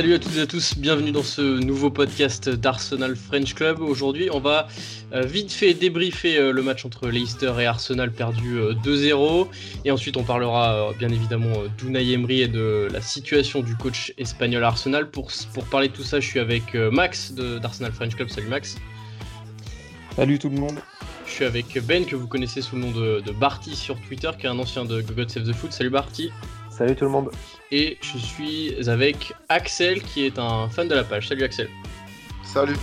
Salut à toutes et à tous, bienvenue dans ce nouveau podcast d'Arsenal French Club. Aujourd'hui, on va euh, vite fait débriefer euh, le match entre Leicester et Arsenal perdu 2-0. Et ensuite, on parlera bien évidemment d'Unai Emery et de la situation du coach espagnol Arsenal. Pour, pour parler de tout ça, je suis avec Max d'Arsenal French Club. Salut Max. Salut tout le monde. Je suis avec Ben, que vous connaissez sous le nom de, de Barty sur Twitter, qui est un ancien de God Save the Foot. Salut Barty. Salut tout le monde. Et je suis avec Axel, qui est un fan de la page. Salut Axel. Salut.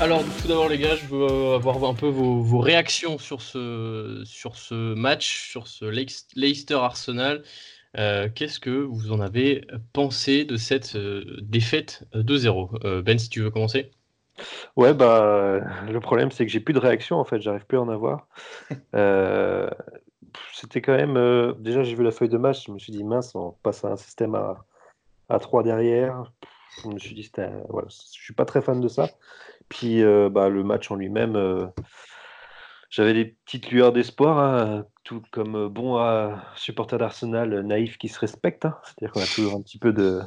Alors tout d'abord les gars, je veux avoir un peu vos, réactions sur ce, sur ce match, sur ce Leicester Arsenal. Euh, qu'est-ce que vous en avez pensé de cette euh, défaite 2-0 euh, Ben, si tu veux commencer Ouais, bah, le problème, c'est que j'ai plus de réaction, en fait, j'arrive plus à en avoir. Euh, c'était quand même. Euh, déjà, j'ai vu la feuille de match, je me suis dit, mince, on passe à un système à, à 3 derrière. Je me suis dit, voilà, je suis pas très fan de ça. Puis, euh, bah, le match en lui-même, j'avais des petites lueurs d'espoir, hein, tout comme bon supporter d'Arsenal naïf qui se respecte. Hein. C'est-à-dire qu'on a toujours un petit peu de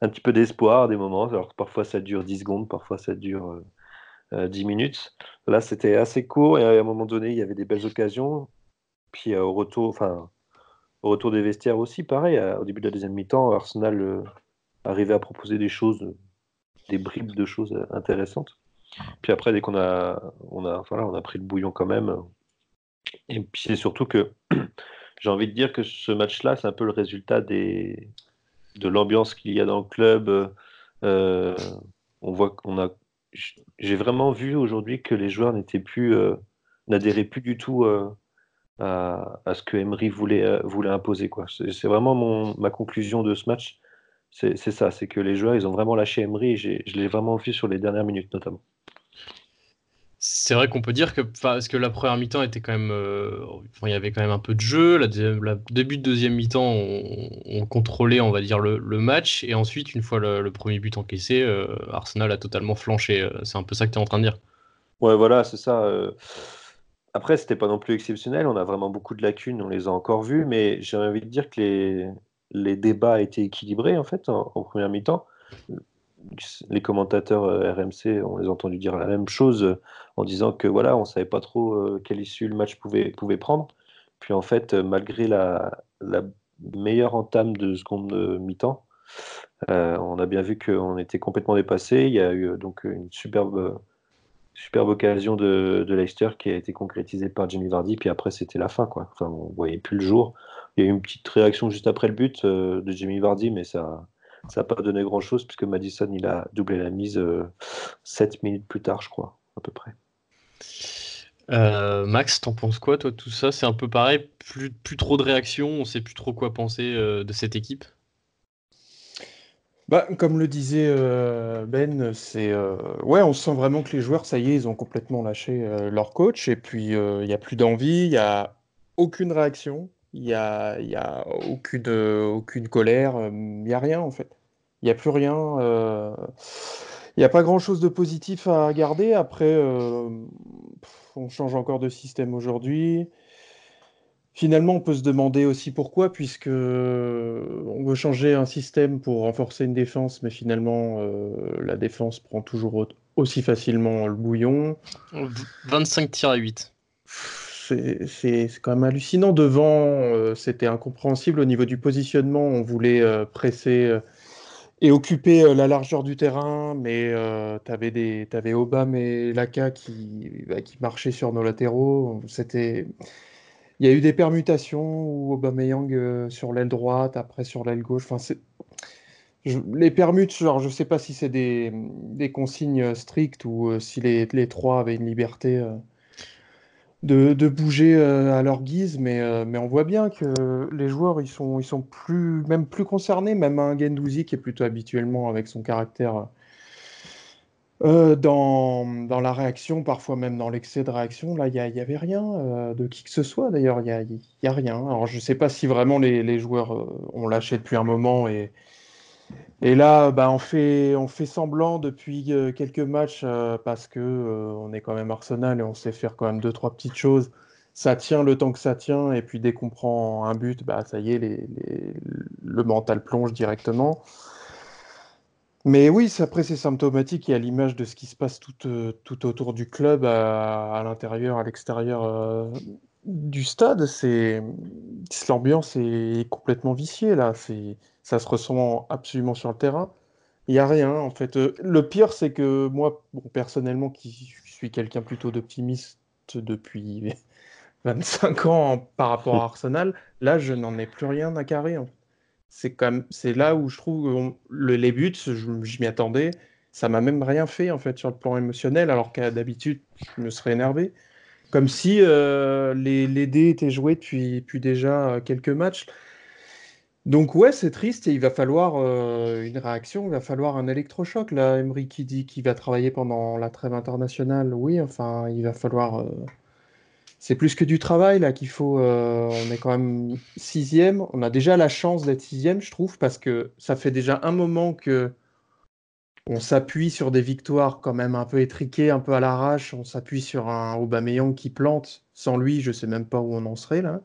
un petit peu d'espoir des moments. Alors parfois ça dure 10 secondes, parfois ça dure 10 euh, euh, minutes. Là, c'était assez court et à un moment donné, il y avait des belles occasions. Puis euh, au retour, enfin, au retour des vestiaires aussi, pareil. au début de la deuxième mi-temps, Arsenal arrivait à proposer des choses, des bribes de choses intéressantes. Puis après, dès qu'on a, on a, voilà, on a pris le bouillon quand même. Et puis c'est surtout que j'ai envie de dire que ce match-là, c'est un peu le résultat des, de l'ambiance qu'il y a dans le club. Euh, on voit qu'on a. J'ai vraiment vu aujourd'hui que les joueurs n'étaient plus, euh, n'adhéraient plus du tout euh, à, ce que Emery voulait, voulait imposer. Quoi. C'est, vraiment mon, ma conclusion de ce match. C'est, ça, c'est que les joueurs, ils ont vraiment lâché Emery. Et je l'ai vraiment vu sur les dernières minutes, notamment. C'est vrai qu'on peut dire que, parce que la première mi-temps était quand même, euh, il y avait quand même un peu de jeu. La, début de deuxième mi-temps, on, contrôlait, on va dire, le, match, et ensuite, une fois le, premier but encaissé, euh, Arsenal a totalement flanché. Euh, c'est un peu ça que tu es en train de dire. Ouais, voilà, c'est ça. Après, c'était pas non plus exceptionnel. On a vraiment beaucoup de lacunes, on les a encore vues, mais j'ai envie de dire que les, les débats étaient équilibrés en fait en première mi-temps les commentateurs euh, RMC, on les a entendus dire la même chose euh, en disant que voilà, on savait pas trop euh, quelle issue le match pouvait, pouvait prendre. Puis en fait, malgré la, meilleure entame de seconde mi-temps, on a bien vu qu'on était complètement dépassé. Il y a eu donc une superbe, superbe occasion de, Leicester qui a été concrétisée par Jimmy Vardy. Puis après, c'était la fin. Quoi. On voyait plus le jour. Il y a eu une petite réaction juste après le but de Jimmy Vardy, mais ça ça n'a pas donné grand-chose puisque Madison, il a doublé la mise 7 euh, minutes plus tard, je crois, à peu près. Euh, Max, t'en penses quoi, toi, tout ça? C'est un peu pareil, plus, plus trop de réactions, on sait plus trop quoi penser euh, de cette équipe? Bah, comme le disait Ben, c'est ouais, on sent vraiment que les joueurs, ça y est, ils ont complètement lâché leur coach et puis il n'y a plus d'envie, il n'y a aucune réaction, il n'y a, y a aucune, aucune colère, il n'y a rien en fait. Il n'y a plus rien. Euh, il n'y a pas grand-chose de positif à garder. Après, euh, on change encore de système aujourd'hui. Finalement, on peut se demander aussi pourquoi, puisque on veut changer un système pour renforcer une défense, mais finalement, euh, la défense prend toujours aussi facilement le bouillon. 25 tirs à 8 c'est quand même hallucinant. Devant, c'était incompréhensible au niveau du positionnement. On voulait presser et occuper euh, la largeur du terrain, mais euh, tu avais, des, avais Obama et Laka qui, bah, qui marchaient sur nos latéraux. C'était... Il y a eu des permutations où Aubameyang euh, sur l'aile droite, après sur l'aile gauche. Enfin, c'est... les permutes, je ne sais pas si c'est des, consignes strictes ou euh, si les, trois avaient une liberté de, bouger euh, à leur guise, mais, euh, on voit bien que les joueurs ils sont, sont plus, même plus concernés, même un Gendouzi qui est plutôt habituellement avec son caractère euh, dans, la réaction, parfois même dans l'excès de réaction. Là, il n'y avait rien de qui que ce soit d'ailleurs, il n'y a, y a, rien. Alors je ne sais pas si vraiment les, joueurs ont lâché depuis un moment et, là, bah, on, fait, semblant depuis euh, quelques matchs euh, parce que euh, on est quand même Arsenal et on sait faire quand même deux, trois petites choses. Ça tient le temps que ça tient, et puis dès qu'on prend un but, bah, ça y est, le mental plonge directement. Mais oui, après c'est symptomatique et à l'image de ce qui se passe tout, euh, tout autour du club, à, l'intérieur, à l'extérieur euh, du stade, c'est l'ambiance est complètement viciée là. C'est ça se ressent absolument sur le terrain. Il n'y a rien en fait. Euh, le pire, c'est que moi, personnellement, qui suis quelqu'un plutôt d'optimiste depuis 25 ans par rapport à Arsenal, là, je n'en ai plus rien à carrer. C'est comme, c'est là où je trouve le, les buts, je, m'y attendais. Ça m'a même rien fait en fait sur le plan émotionnel, alors qu'à d'habitude, je me serais énervé. Comme si euh, les, les, dés étaient joués depuis, déjà euh, quelques matchs. Donc ouais, c'est triste et il va falloir euh, une réaction, il va falloir un électrochoc. Là, Emery qui dit qu'il va travailler pendant la trêve internationale, oui, enfin, il va falloir... c'est plus que du travail là qu'il faut. Euh, on est quand même sixième. On a déjà la chance d'être sixième, je trouve, parce que ça fait déjà un moment que on s'appuie sur des victoires quand même un peu étriquées, un peu à l'arrache. On s'appuie sur un Aubameyang qui plante. Sans lui, je sais même pas où on en serait là.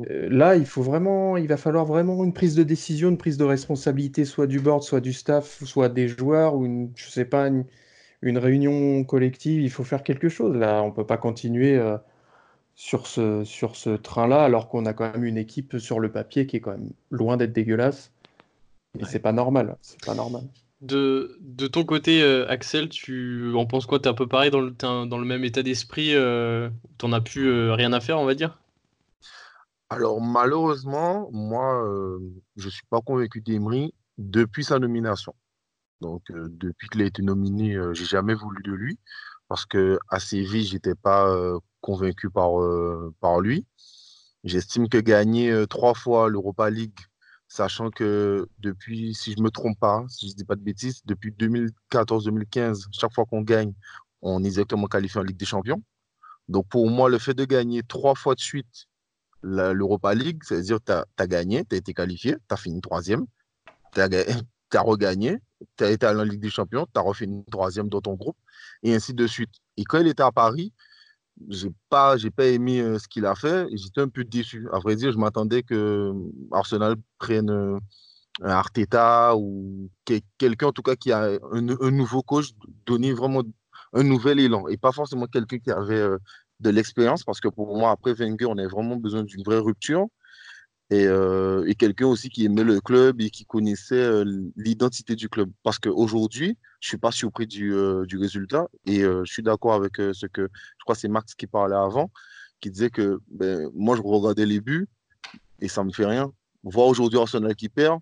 Euh, là, il faut vraiment, il va falloir vraiment une prise de décision, une prise de responsabilité, soit du board, soit du staff, soit des joueurs, ou une, je sais pas, réunion collective. Il faut faire quelque chose. Là, on peut pas continuer euh, sur ce, sur ce train-là, alors qu'on a quand même une équipe sur le papier qui est quand même loin d'être dégueulasse. Et c'est pas normal. C'est pas normal. De, de, ton côté, euh, Axel, tu en penses quoi? T'es un peu pareil dans le, dans le même état d'esprit Tu n'en as plus rien à faire, on va dire? Alors malheureusement, moi, euh, je ne suis pas convaincu d'Emery depuis sa nomination. Donc euh, depuis qu'il a été nominé, euh, j'ai jamais voulu de lui parce que à Séville, j'étais pas convaincu par, par lui. J'estime que gagner trois fois l'Europa League, sachant que depuis, si je me trompe pas, si je dis pas de bêtises, depuis 2014-2015, chaque fois qu'on gagne, on est directement qualifié en Ligue des Champions. Donc pour moi, le fait de gagner trois fois de suite l'Europa League, c'est-à-dire que tu as, gagné, tu as été qualifié, tu as fini troisième, tu as, regagné, tu as été à la Ligue des Champions, tu as refait une troisième dans ton groupe, et ainsi de suite. Et quand il était à Paris, j'ai pas j'ai pas aimé euh, ce qu'il a fait j'étais un peu déçu à vrai dire je m'attendais que Arsenal prenne euh, un Arteta ou quelqu'un en tout cas qui a un, nouveau coach donner vraiment un nouvel élan et pas forcément quelqu'un qui avait euh, de l'expérience parce que pour moi, après Wenger, on a vraiment besoin d'une vraie rupture. Et, euh, et quelqu'un aussi qui aimait le club et qui connaissait euh, l'identité du club. Parce qu'aujourd'hui, je ne suis pas surpris du, euh, du résultat et je suis d'accord avec ce que, je crois c'est Max qui parlait avant, qui disait que ben, moi, je regardais les buts et ça ne me fait rien. Voir aujourd'hui Arsenal qui perd,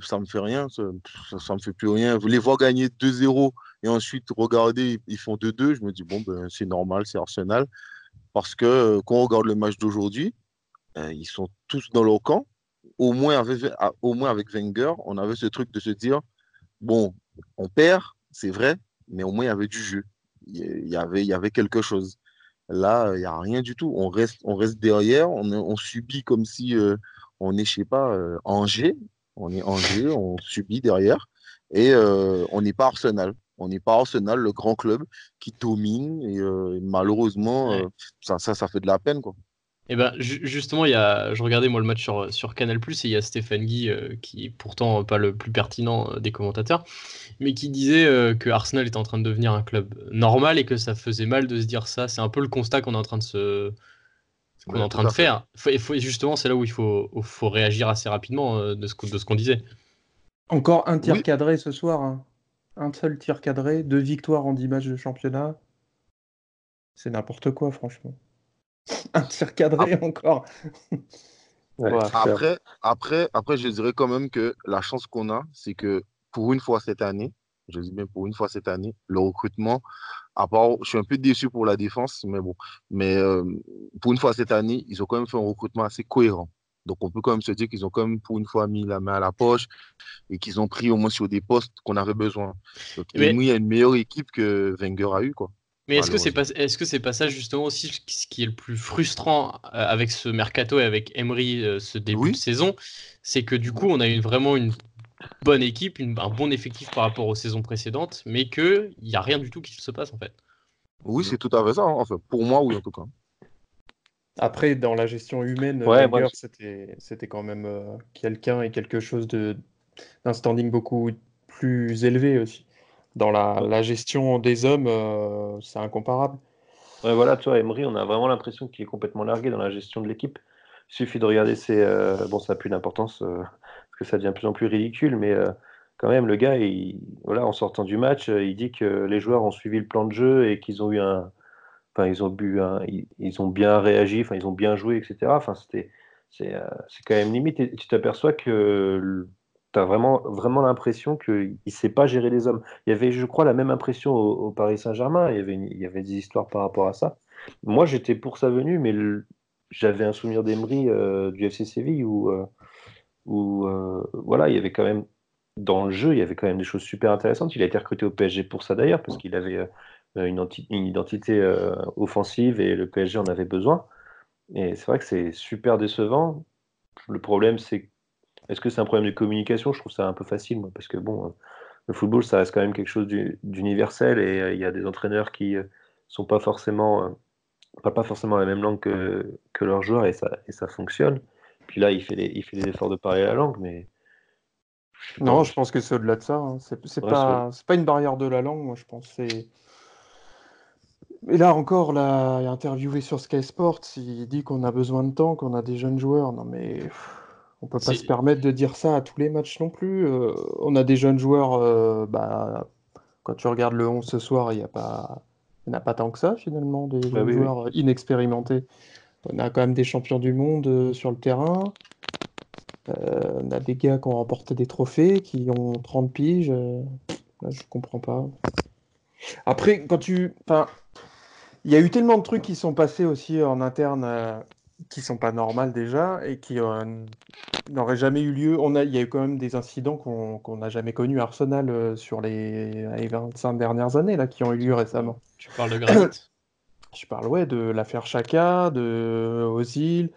ça ne me fait rien, ça ne me fait plus rien. Les voir gagner 2-0 et ensuite regarder, ils font 2-2, je me dis, bon, ben, c'est normal, c'est Arsenal. Parce que quand on regarde le match d'aujourd'hui, euh, ils sont tous dans leur camp. Au moins, avec, au moins avec Wenger, on avait ce truc de se dire, bon, on perd, c'est vrai, mais au moins il y avait du jeu. Il y avait, il y avait quelque chose. Là, il n'y a rien du tout. On reste, on reste derrière, on, on subit comme si euh, on est, je sais pas, Angers. On est Angers, on subit derrière. Et on n'est pas Arsenal. On n'est pas Arsenal, le grand club qui domine. Et, euh, malheureusement, euh, ça, ça, ça, fait de la peine. Quoi. Et eh ben, justement, il y a, je regardais moi le match sur, sur Canal et il y a Stéphane Guy, euh, qui est pourtant pas le plus pertinent des commentateurs, mais qui disait que Arsenal était en train de devenir un club normal et que ça faisait mal de se dire ça. C'est un peu le constat qu'on est en train de se, qu'on est en train de faire. Faut, justement, c'est là où il faut, faut réagir assez rapidement de ce, de ce qu'on disait. Encore un tir cadré ce soir. Hein un seul tir cadré, deux victoires en 10 matchs de championnat. C'est n'importe quoi, franchement. un tir cadré ah. encore. après, après, après, je dirais quand même que la chance qu'on a, c'est que pour une fois cette année, je dis bien pour une fois cette année, le recrutement, à part, je suis un peu déçu pour la défense, mais bon, mais euh, pour une fois cette année, ils ont quand même fait un recrutement assez cohérent. Donc on peut quand même se dire qu'ils ont quand même pour une fois mis la main à la poche et qu'ils ont pris au moins sur des postes qu'on avait besoin. Donc il y a une meilleure équipe que Wenger a eu quoi. Mais est-ce que c'est pas est-ce que c'est pas ça justement aussi ce qui est le plus frustrant euh, avec ce mercato et avec Emery euh, ce début de saison, c'est que du coup on a eu vraiment une bonne équipe, un bon effectif par rapport aux saisons précédentes, mais que il y a rien du tout qui se passe en fait. Oui, c'est tout à fait ça. Hein. Enfin, pour moi, oui en tout cas. Après, dans la gestion humaine, Ouais, c'était c'était quand même euh, quelqu'un et quelque chose de d'un standing beaucoup plus élevé aussi. Dans la, gestion des hommes, euh, c'est incomparable. Ouais, voilà, toi, Emery, on a vraiment l'impression qu'il est complètement largué dans la gestion de l'équipe. Il suffit de regarder ses. euh, bon, ça n'a plus d'importance euh, parce que ça devient de plus en plus ridicule, mais quand même, le gars, il, voilà, en sortant du match, il dit que les joueurs ont suivi le plan de jeu et qu'ils ont eu un. Enfin, ils ont bu ils, ont bien réagi, enfin, ils ont bien joué, etc. Enfin, c'était, c'est, c'est quand même limite. Et tu t'aperçois que tu as vraiment, vraiment l'impression qu'il ne sait pas gérer les hommes. Il y avait, je crois, la même impression au, Paris Saint-Germain. Il y avait, il y avait des histoires par rapport à ça. Moi, j'étais pour sa venue, mais j'avais un souvenir d'Emery euh, du FC Séville où, euh, où euh, voilà, il y avait quand même dans le jeu, il y avait quand même des choses super intéressantes. Il a été recruté au PSG pour ça d'ailleurs, parce qu'il avait une, une identité offensive et le PSG en avait besoin. Et c'est vrai que c'est super décevant. Le problème, c'est est-ce que c'est un problème de communication? Je trouve ça un peu facile, moi, parce que bon, euh, le football, ça reste quand même quelque chose d'u- d'universel et euh, il y a des entraîneurs qui euh, sont pas forcément, pas forcément la même langue que, que leurs joueurs et ça, et ça fonctionne. Puis là, il fait les, il fait les efforts de parler la langue, mais je Non, je pense que c'est au-delà de ça. hein. C'est Ouais, pas, pas une barrière de la langue, moi, je pense. C'est... Et là encore, là, interviewé sur Sky Sports, il dit qu'on a besoin de temps, qu'on a des jeunes joueurs. Non, mais pff, on peut pas se permettre de dire ça à tous les matchs non plus. Euh, on a des jeunes joueurs, euh, bah, quand tu regardes le 11 ce soir, il n'y a pas, il a pas tant que ça, finalement, des Bah jeunes oui, oui. joueurs inexpérimentés. On a quand même des champions du monde euh, sur le terrain. On a des gars qui ont remporté des trophées, qui ont 30 piges. là, je comprends pas. Après, quand tu. Enfin, il y a eu tellement de trucs qui sont passés aussi en interne qui sont pas normales déjà et qui euh, n'auraient jamais eu lieu. On a, il y a eu quand même des incidents qu'on qu'on n'a jamais connus à Arsenal euh, sur les, les 25 dernières années là, qui ont eu lieu récemment. Tu parles de Granit. Je parle ouais, de l'affaire Chaka, de Ozil,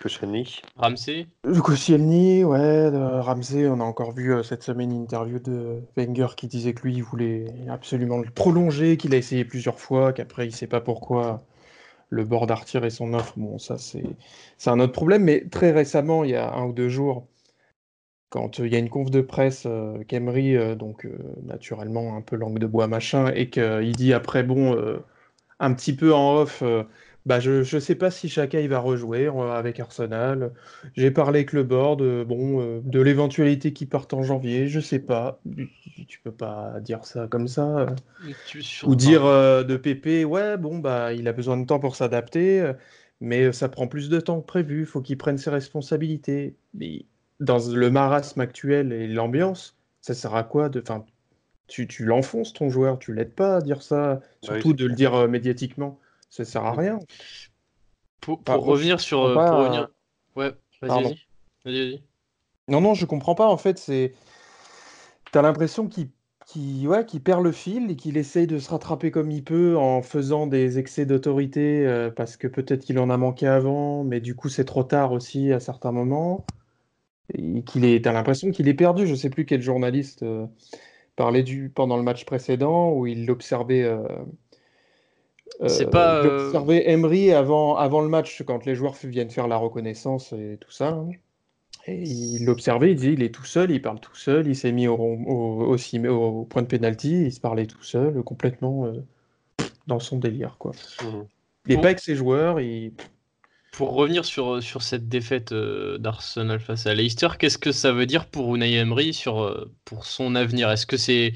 Koscielny. Ramsey? Koscielny, ouais, de Ramsey. On a encore vu euh, cette semaine une interview de Wenger qui disait que lui, il voulait absolument le prolonger, qu'il a essayé plusieurs fois, qu'après, il sait pas pourquoi le board a retiré son offre. Bon, ça, c'est un autre problème. Mais très récemment, il y a un ou deux jours, quand euh, il y a une conf de presse, euh, euh, donc euh, naturellement un peu langue de bois machin, et qu'il dit après, bon, un petit peu en off, bah je, je sais pas si Chaka il va rejouer euh, avec Arsenal. J'ai parlé avec le board, euh, bon, euh, de l'éventualité qu'il parte en janvier, je sais pas. Tu peux pas dire ça comme ça. euh. Ou dire euh, de Pépé, ouais, bon, bah, il a besoin de temps pour s'adapter, euh, mais ça prend plus de temps que prévu, faut qu'il prenne ses responsabilités. Mais dans le marasme actuel et l'ambiance, ça sert à quoi de. Enfin, tu, tu l'enfonces ton joueur, tu l'aides pas à dire ça, surtout c'est de le dire euh, médiatiquement. Ça sert à rien. Pour, revenir sur. euh, pas, pour euh, revenir... Ouais, vas-y, vas-y. Vas-y, vas-y. Non, non, je comprends pas. En fait, c'est. T'as l'impression qu'il qu'il- ouais, qu'il perd le fil et qu'il essaye de se rattraper comme il peut en faisant des excès d'autorité euh, parce que peut-être qu'il en a manqué avant, mais du coup, c'est trop tard aussi à certains moments. Et qu'il est. T'as l'impression qu'il est perdu. Je sais plus quel journaliste euh, parlait du pendant le match précédent où il l'observait. euh, C'est euh, pas, il euh, observait Emery avant, avant le match quand les joueurs viennent faire la reconnaissance et tout ça. hein. Et il l'observait, il disait il est tout seul, il parle tout seul, il s'est mis au, rond- au, au cim- au point de pénalty, il se parlait tout seul, complètement euh, dans son délire. Quoi. Mhm. Il n'est Bon. pas avec ses joueurs, il... Pour revenir sur, sur cette défaite euh, d'Arsenal face à Leicester, qu'est-ce que ça veut dire pour Unai Emery sur, euh, pour son avenir? Est-ce que c'est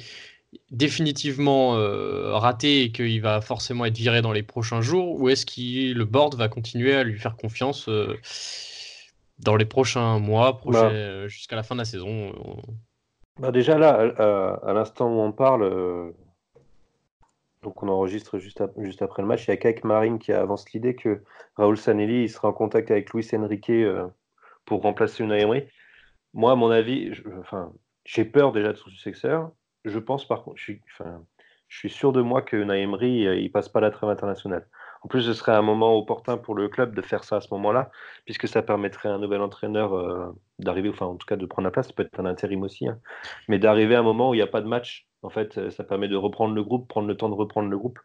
définitivement euh, raté et qu'il va forcément être viré dans les prochains jours ou est-ce que le board va continuer à lui faire confiance euh, dans les prochains mois, Bah. euh, jusqu'à la fin de la saison Bah déjà là, à, à- à l'instant où on parle, euh, donc on enregistre juste, juste après le match, il y a Kake Marine qui avance l'idée que Raoul Sanelli il sera en contact avec Luis Enrique pour remplacer Unai Emery. Moi, à mon avis, je- enfin, j'ai peur déjà de son successeur. Je pense par contre, je suis, enfin, je suis sûr de moi que Unai Emery, euh, il passe pas la trêve internationale. En plus, ce serait un moment opportun pour le club de faire ça à ce moment-là, puisque ça permettrait à un nouvel entraîneur euh, d'arriver, enfin en tout cas de prendre la place, ça peut être un intérim aussi, hein, mais d'arriver à un moment où il n'y a pas de match. En fait, euh, ça permet de reprendre le groupe, prendre le temps de reprendre le groupe.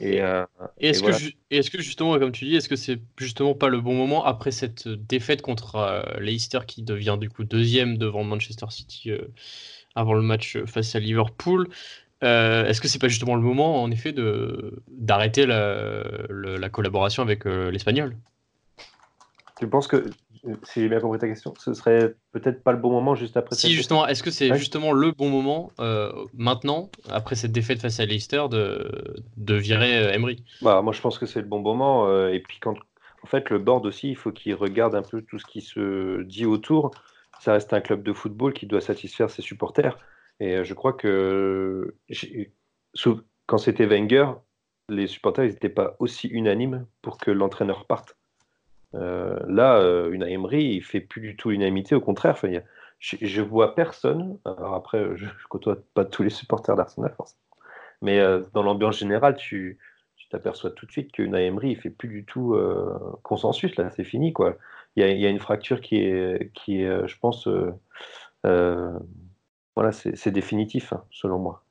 Et, euh, est-ce que, est que, justement, comme tu dis, est-ce que c'est justement pas le bon moment après cette défaite contre euh, Leicester qui devient du coup deuxième devant Manchester City avant le match face à Liverpool Est-ce que c'est pas justement le moment, en effet, de d'arrêter la, la, collaboration avec l'Espagnol? Tu penses que si j'ai bien compris ta question, ce serait peut-être pas le bon moment juste après. Si justement, est-ce que c'est justement le bon moment euh, maintenant, après cette défaite face à Leicester, de, de virer euh, Emery? Bah moi je pense que c'est le bon moment. Euh, et puis quand, en fait, le board aussi, il faut qu'il regarde un peu tout ce qui se dit autour. Ça reste un club de football qui doit satisfaire ses supporters. Et je crois que quand c'était Wenger, les supporters n'étaient pas aussi unanimes pour que l'entraîneur parte. Euh, là, euh, une Emery, il fait plus du tout l'unanimité, au contraire. je, je, vois personne. Alors après, je, ne côtoie pas tous les supporters d'Arsenal, Mais euh, dans l'ambiance générale, tu t'aperçois tout de suite qu'une Emery, il fait plus du tout consensus. Là, c'est fini, quoi. Il y, a, une fracture qui est, qui est je pense, voilà, c'est définitif, hein, selon moi.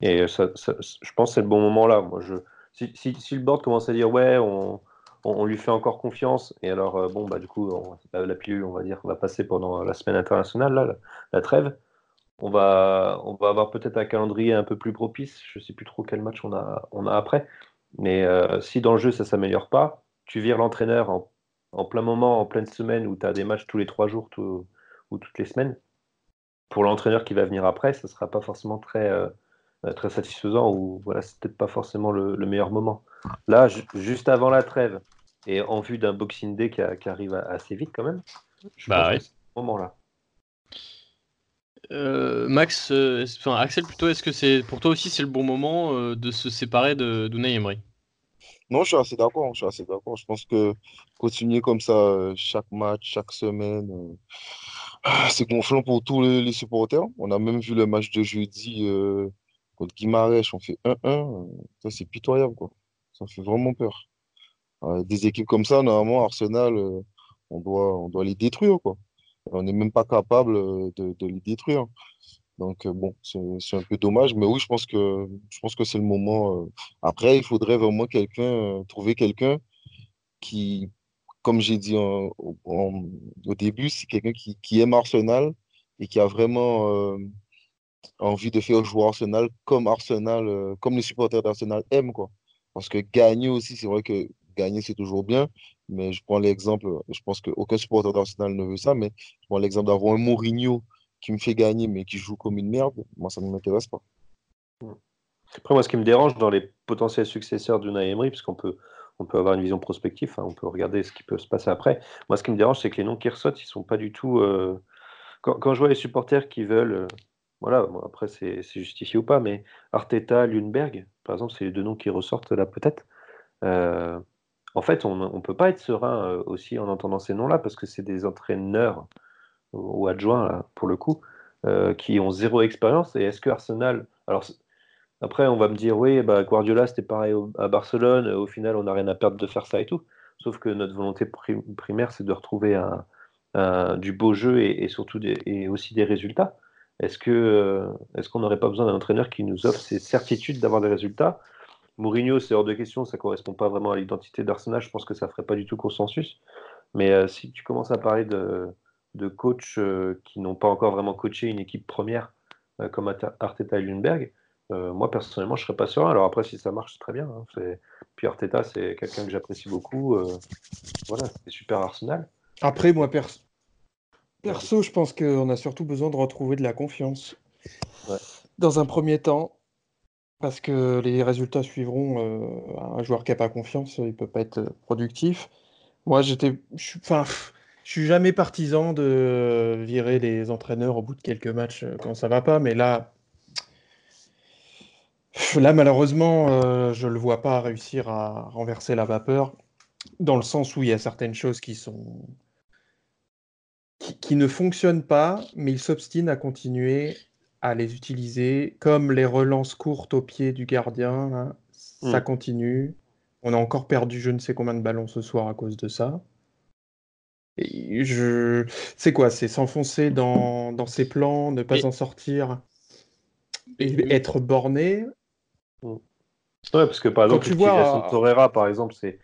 Et ça, je pense que c'est le bon moment là. Moi, je, si, si, le board commence à dire ouais, on, on, lui fait encore confiance. Et alors, euh, bon, bah, du coup, la, pilule, on va dire, va passer pendant la semaine internationale, la, trêve. On va, on va avoir peut-être un calendrier un peu plus propice. Je ne sais plus trop quel match on a, on a après. Mais euh, si dans le jeu, ça ne s'améliore pas, tu vires l'entraîneur en, plein moment, en pleine semaine, où tu as des matchs tous les trois jours ou toutes les semaines. Pour l'entraîneur qui va venir après, ce ne sera pas forcément très, euh, très satisfaisant ou voilà, c'est peut-être pas forcément le meilleur moment. Là, juste avant la trêve, et en vue d'un Boxing Day qui, arrive assez vite quand même, je bah pense ce moment-là. Euh, Max, euh, enfin Axel plutôt, est-ce que c'est pour toi aussi c'est le bon moment euh, de se séparer de d'Unai Emery Non, je suis assez d'accord. Je suis assez d'accord. Je pense que continuer comme ça chaque match, chaque semaine, c'est gonflant pour tous les, supporters. On a même vu le match de jeudi contre Guimarães, on fait 1-1. Ça c'est pitoyable quoi. Ça fait vraiment peur. Euh, des équipes comme ça, normalement, Arsenal, euh, on, doit, on doit les détruire. Quoi. On n'est même pas capable euh, de, les détruire. Donc, bon, c'est un peu dommage. Mais oui, je pense que, je pense que c'est le moment. Après, il faudrait vraiment quelqu'un, trouver quelqu'un qui, comme j'ai dit au début, c'est quelqu'un qui, qui, aime Arsenal et qui a vraiment envie de faire jouer Arsenal comme Arsenal, comme les supporters d'Arsenal aiment. Quoi. Parce que gagner aussi, c'est vrai que gagner, c'est toujours bien. Mais je prends l'exemple, je pense qu'aucun supporter d'Arsenal ne veut ça, mais je prends l'exemple d'avoir un Mourinho qui me fait gagner, mais qui joue comme une merde. Moi, ça ne m'intéresse pas. Après, moi, ce qui me dérange dans les potentiels successeurs d'Unai Emery, puisqu'on peut, on peut avoir une vision prospective, hein, on peut regarder ce qui peut se passer après. Moi, ce qui me dérange, c'est que les noms qui ressortent, ils sont pas du tout. Euh, quand, je vois les supporters qui veulent. Euh, voilà, après, c'est justifié ou pas, mais Arteta, Lundberg, par exemple, c'est les deux noms qui ressortent là, peut-être. Euh, en fait, on ne peut pas être serein aussi en entendant ces noms-là, parce que c'est des entraîneurs ou adjoints, pour le coup, euh, qui ont zéro expérience. Et est-ce que Arsenal. Alors, après, on va me dire, oui, bah, Guardiola, c'était pareil à Barcelone, au final, on n'a rien à perdre de faire ça et tout. Sauf que notre volonté primaire, c'est de retrouver du beau jeu et, surtout et aussi des résultats. Est-ce que euh, est-ce qu'on n'aurait pas besoin d'un entraîneur qui nous offre ces certitudes d'avoir des résultats? Mourinho, c'est hors de question, ça correspond pas vraiment à l'identité d'Arsenal. Je pense que ça ferait pas du tout consensus. Mais euh, si tu commences à parler de, de coachs euh, qui n'ont pas encore vraiment coaché une équipe première euh, comme Arteta et Lundberg, moi personnellement, je serais pas sûr. Alors après, si ça marche, c'est très bien. Hein. Puis Arteta, c'est quelqu'un que j'apprécie beaucoup. voilà, c'est super Arsenal. Après, moi perso, perso je pense qu'on a surtout besoin de retrouver de la confiance. Dans un premier temps, parce que les résultats suivront, euh, un joueur qui a pas confiance, il peut pas être, euh, productif. Moi, j'étais enfin, je suis jamais partisan de virer les entraîneurs au bout de quelques matchs, euh, quand ça va pas, mais là là, malheureusement, je le vois pas réussir à renverser la vapeur, dans le sens où il y a certaines choses qui sont qui qui ne fonctionnent pas, mais il s'obstine à continuer à les utiliser, comme les relances courtes au pied du gardien, ça mm. continue. On a encore perdu je ne sais combien de ballons ce soir à cause de ça. Je... C'est quoi? C'est s'enfoncer dans, dans, ses plans, ne pas en sortir et être borné? Ouais, parce que par exemple, tu vois- Torreira, par exemple, c'est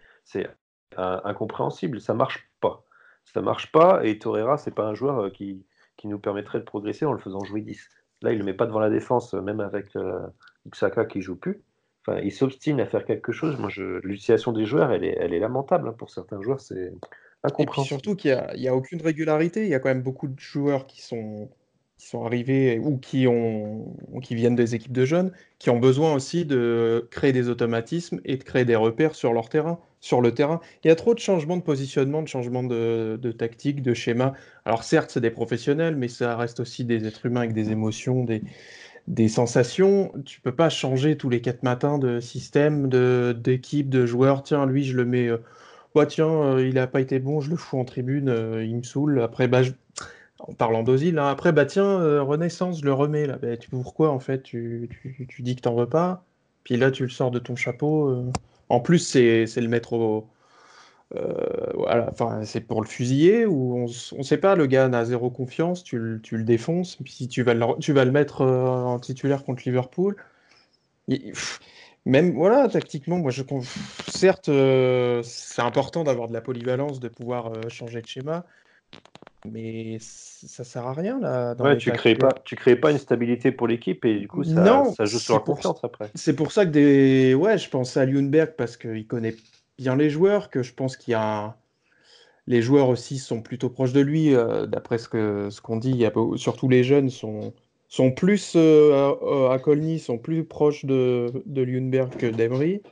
euh, incompréhensible. Ça marche pas. Ça marche pas et Torreira, c'est pas un joueur euh, qui, qui nous permettrait de progresser en le faisant jouer 10. Là, il le met pas devant la défense, euh, même avec euh, Xhaka qui joue plus. Enfin, il s'obstine à faire quelque chose. Moi, je... l'utilisation des joueurs, elle est, elle est lamentable. hein. Pour certains joueurs, c'est Et puis surtout qu'il n'y a, aucune régularité. Il y a quand même beaucoup de joueurs qui sont, qui sont arrivés ou qui, ont, qui viennent des équipes de jeunes, qui ont besoin aussi de créer des automatismes et de créer des repères sur leur terrain, sur le terrain. Il y a trop de changements de positionnement, de changements de, de tactique, de schéma. Alors certes, c'est des professionnels, mais ça reste aussi des êtres humains avec des émotions, des, des sensations. Tu peux pas changer tous les quatre matins de système, de, d'équipe, de joueurs. Tiens, lui, je le mets... euh, Tiens, euh, il n'a pas été bon, je le fous en tribune, euh, il me saoule. Après, bah, en parlant d'Ozil, hein, après, bah tiens, euh, Renaissance, je le remets là. Bah, pourquoi en fait? Tu, tu- tu dis que t'en veux pas, puis là tu le sors de ton chapeau. En plus, c'est le mettre au. voilà, enfin, c'est pour le fusiller ou on, on sait pas, le gars n'a zéro confiance, tu, le- tu le défonces, puis si tu vas le, mettre en titulaire contre Liverpool. Même, voilà, tactiquement, moi je certes, euh, c'est important d'avoir de la polyvalence, de pouvoir euh, changer de schéma, mais ça sert à rien là dans Ouais, les tu crées pas, tu crées pas une stabilité pour l'équipe et du coup, ça, Non, ça joue sur pour, confiance après. c'est pour ça que des, ouais, je pensais à Ljungberg parce qu'il connaît bien les joueurs, que je pense qu'il y a un- les joueurs aussi sont plutôt proches de lui, euh, d'après ce que ce qu'on dit, il y a surtout les jeunes sont sont plus euh, à, à Colny, sont plus proches de de Ljungberg que d'Emery.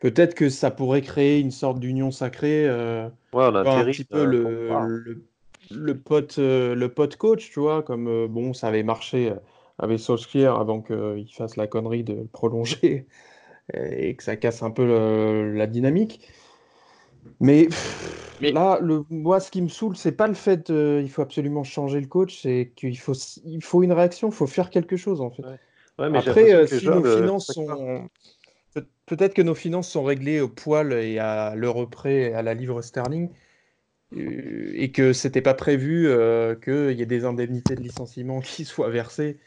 Peut-être que ça pourrait créer une sorte d'union sacrée, euh, Ouais, on a un petit peu euh, le, le, le pote, euh, le pote coach, tu vois, comme bon, ça avait marché avec Solskjaer avant qu'il fasse la connerie de le prolonger et que ça casse un peu le- la dynamique. Mais, pff, Mais- là, le, moi, ce qui me saoule, c'est pas le fait euh, il faut absolument changer le coach, c'est qu'il faut, il faut une réaction, il faut faire quelque chose en fait. Ouais. Ouais, mais j'ai Après, euh, si nos finances sont. peut- Peut-être que nos finances sont réglées au poil et à l'euro près, et à la livre sterling, euh, et que c'était pas prévu euh, qu'il y ait des indemnités de licenciement qui soient versées,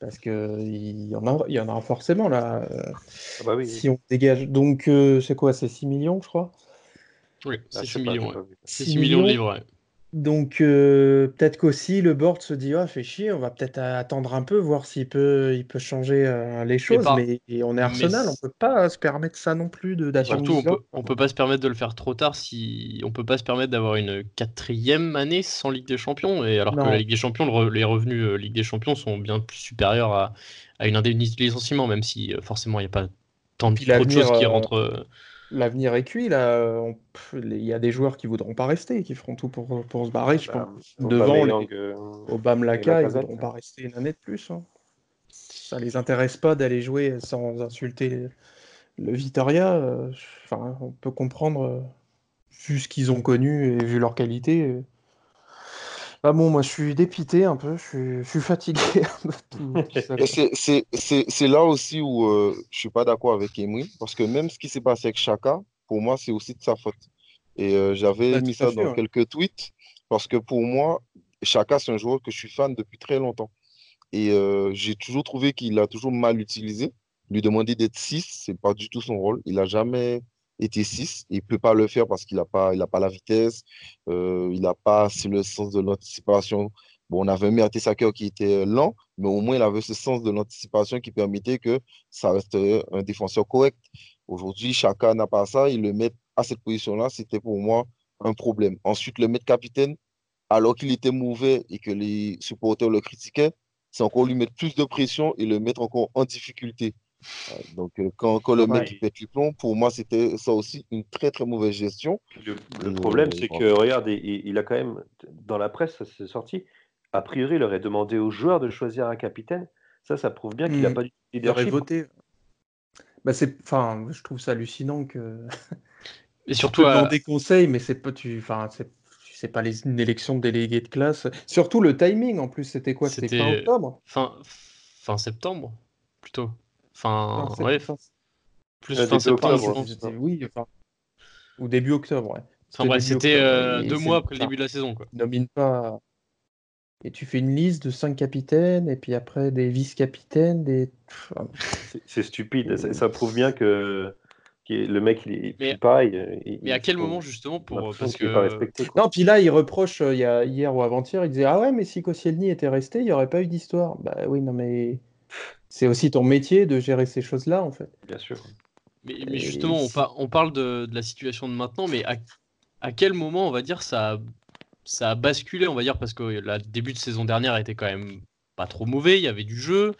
parce que il y en a, il y en a forcément là. euh, Ah bah oui, si on dégage. Donc, euh, c'est quoi? C'est 6 millions, je crois? Oui, Ah, c'est je sais 6 pas, millions. ouais. pas vu. C'est 6 6 millions de livres. ouais. Donc, euh, peut-être qu'aussi le board se dit, ah, fait chier, on va peut-être attendre un peu, voir s'il peut, il peut changer euh, les choses. Mais et on est mais Arsenal, on c- peut pas se permettre ça non plus de d'attendre surtout, on 10 ans. peut, on peut pas se permettre de le faire trop tard si on peut pas se permettre d'avoir une quatrième année sans Ligue des Champions. Et alors que Non. la Ligue des Champions, le re- les revenus euh, Ligue des Champions sont bien plus supérieurs à, à une indemnité de licenciement, même si euh, forcément il n'y a pas tant de, trop choses qui euh, rentrent. Euh, L'avenir est cuit, là. On- pff, Il y a des joueurs qui voudront pas rester, qui feront tout pour, pour se barrer. Je Bah, pense. Devant les euh, Obama Laka, ils voudront pas rester une année de plus. hein. Ça les intéresse pas d'aller jouer sans insulter le Vitoria. euh, Enfin, on peut comprendre, euh, vu ce qu'ils ont connu et vu leur qualité. Ah bon, moi je suis dépité un peu, je suis, je suis fatigué c'est c'est- c'est- c'est là aussi où euh, je suis pas d'accord avec Emery, parce que même ce qui s'est passé avec Chaka, pour moi, c'est aussi de sa faute. Et euh, j'avais Bah, mis ça dans quelques tweets, parce que pour moi, Chaka, c'est un joueur que je suis fan depuis très longtemps. Et euh, j'ai toujours trouvé qu'il a toujours mal utilisé. Lui demander d'être 6, c'est pas du tout son rôle. Il a jamais été 6. Il peut pas le faire parce qu'il a pas, pas la vitesse, euh, il n'a pas le sens de l'anticipation. Bon, on avait un Mertesacker qui était lent, mais au moins il avait ce sens de l'anticipation qui permettait que ça reste un défenseur correct. Aujourd'hui, chacun n'a pas ça. Il le met à cette position-là, c'était pour moi un problème. Ensuite, le mettre capitaine, alors qu'il était mauvais et que les supporters le critiquaient, c'est encore lui mettre plus de pression et le mettre encore en difficulté. Euh, Donc, euh, quand, quand le Ouais. mec il pète les plombs, pour moi, c'était ça aussi une très très mauvaise gestion. Le, problème, euh, c'est que, regarde, il, il a quand même, dans la presse, ça s'est sorti, a priori, il aurait demandé aux joueurs de choisir un capitaine. Ça, ça prouve bien qu'il n'a Hmm. pas du Il aurait leadership. voté. Bah, c'est, enfin, je trouve ça hallucinant que. Et surtout, à- demander conseil, mais c'est pas, tu, enfin, c'est, c'est pas les, une élection de délégués de classe. Surtout le timing, en plus, c'était quoi? C'était fin octobre? fin, fin septembre, plutôt. Fin, Non, ouais, fin- plus Euh, fin septembre, octobre. C'était- Oui, enfin, ou début octobre, ouais. Enfin bref, c'était euh, deux mois après le enfin, début de la saison, quoi. il nomine pas. et tu fais une liste de cinq capitaines, et puis après des vice-capitaines, des. C'est stupide. Ça, ça, prouve bien que le mec, il est mais, pareil. mais à quel moment, justement, pour. Parce que... Pas respecté, non, puis là, il reproche, il y a, hier ou avant-hier, il disait Ah ouais, mais si Koscielny était resté, il n'y aurait pas eu d'histoire. Bah oui, non, mais. C'est aussi ton métier de gérer ces choses-là, en fait. Bien sûr. Mais, mais justement, on, par, on, parle de, de, la situation de maintenant, mais à, à, quel moment, on va dire, ça a, ça a basculé, on va dire, parce que le début de saison dernière était quand même pas trop mauvais, il y avait du jeu.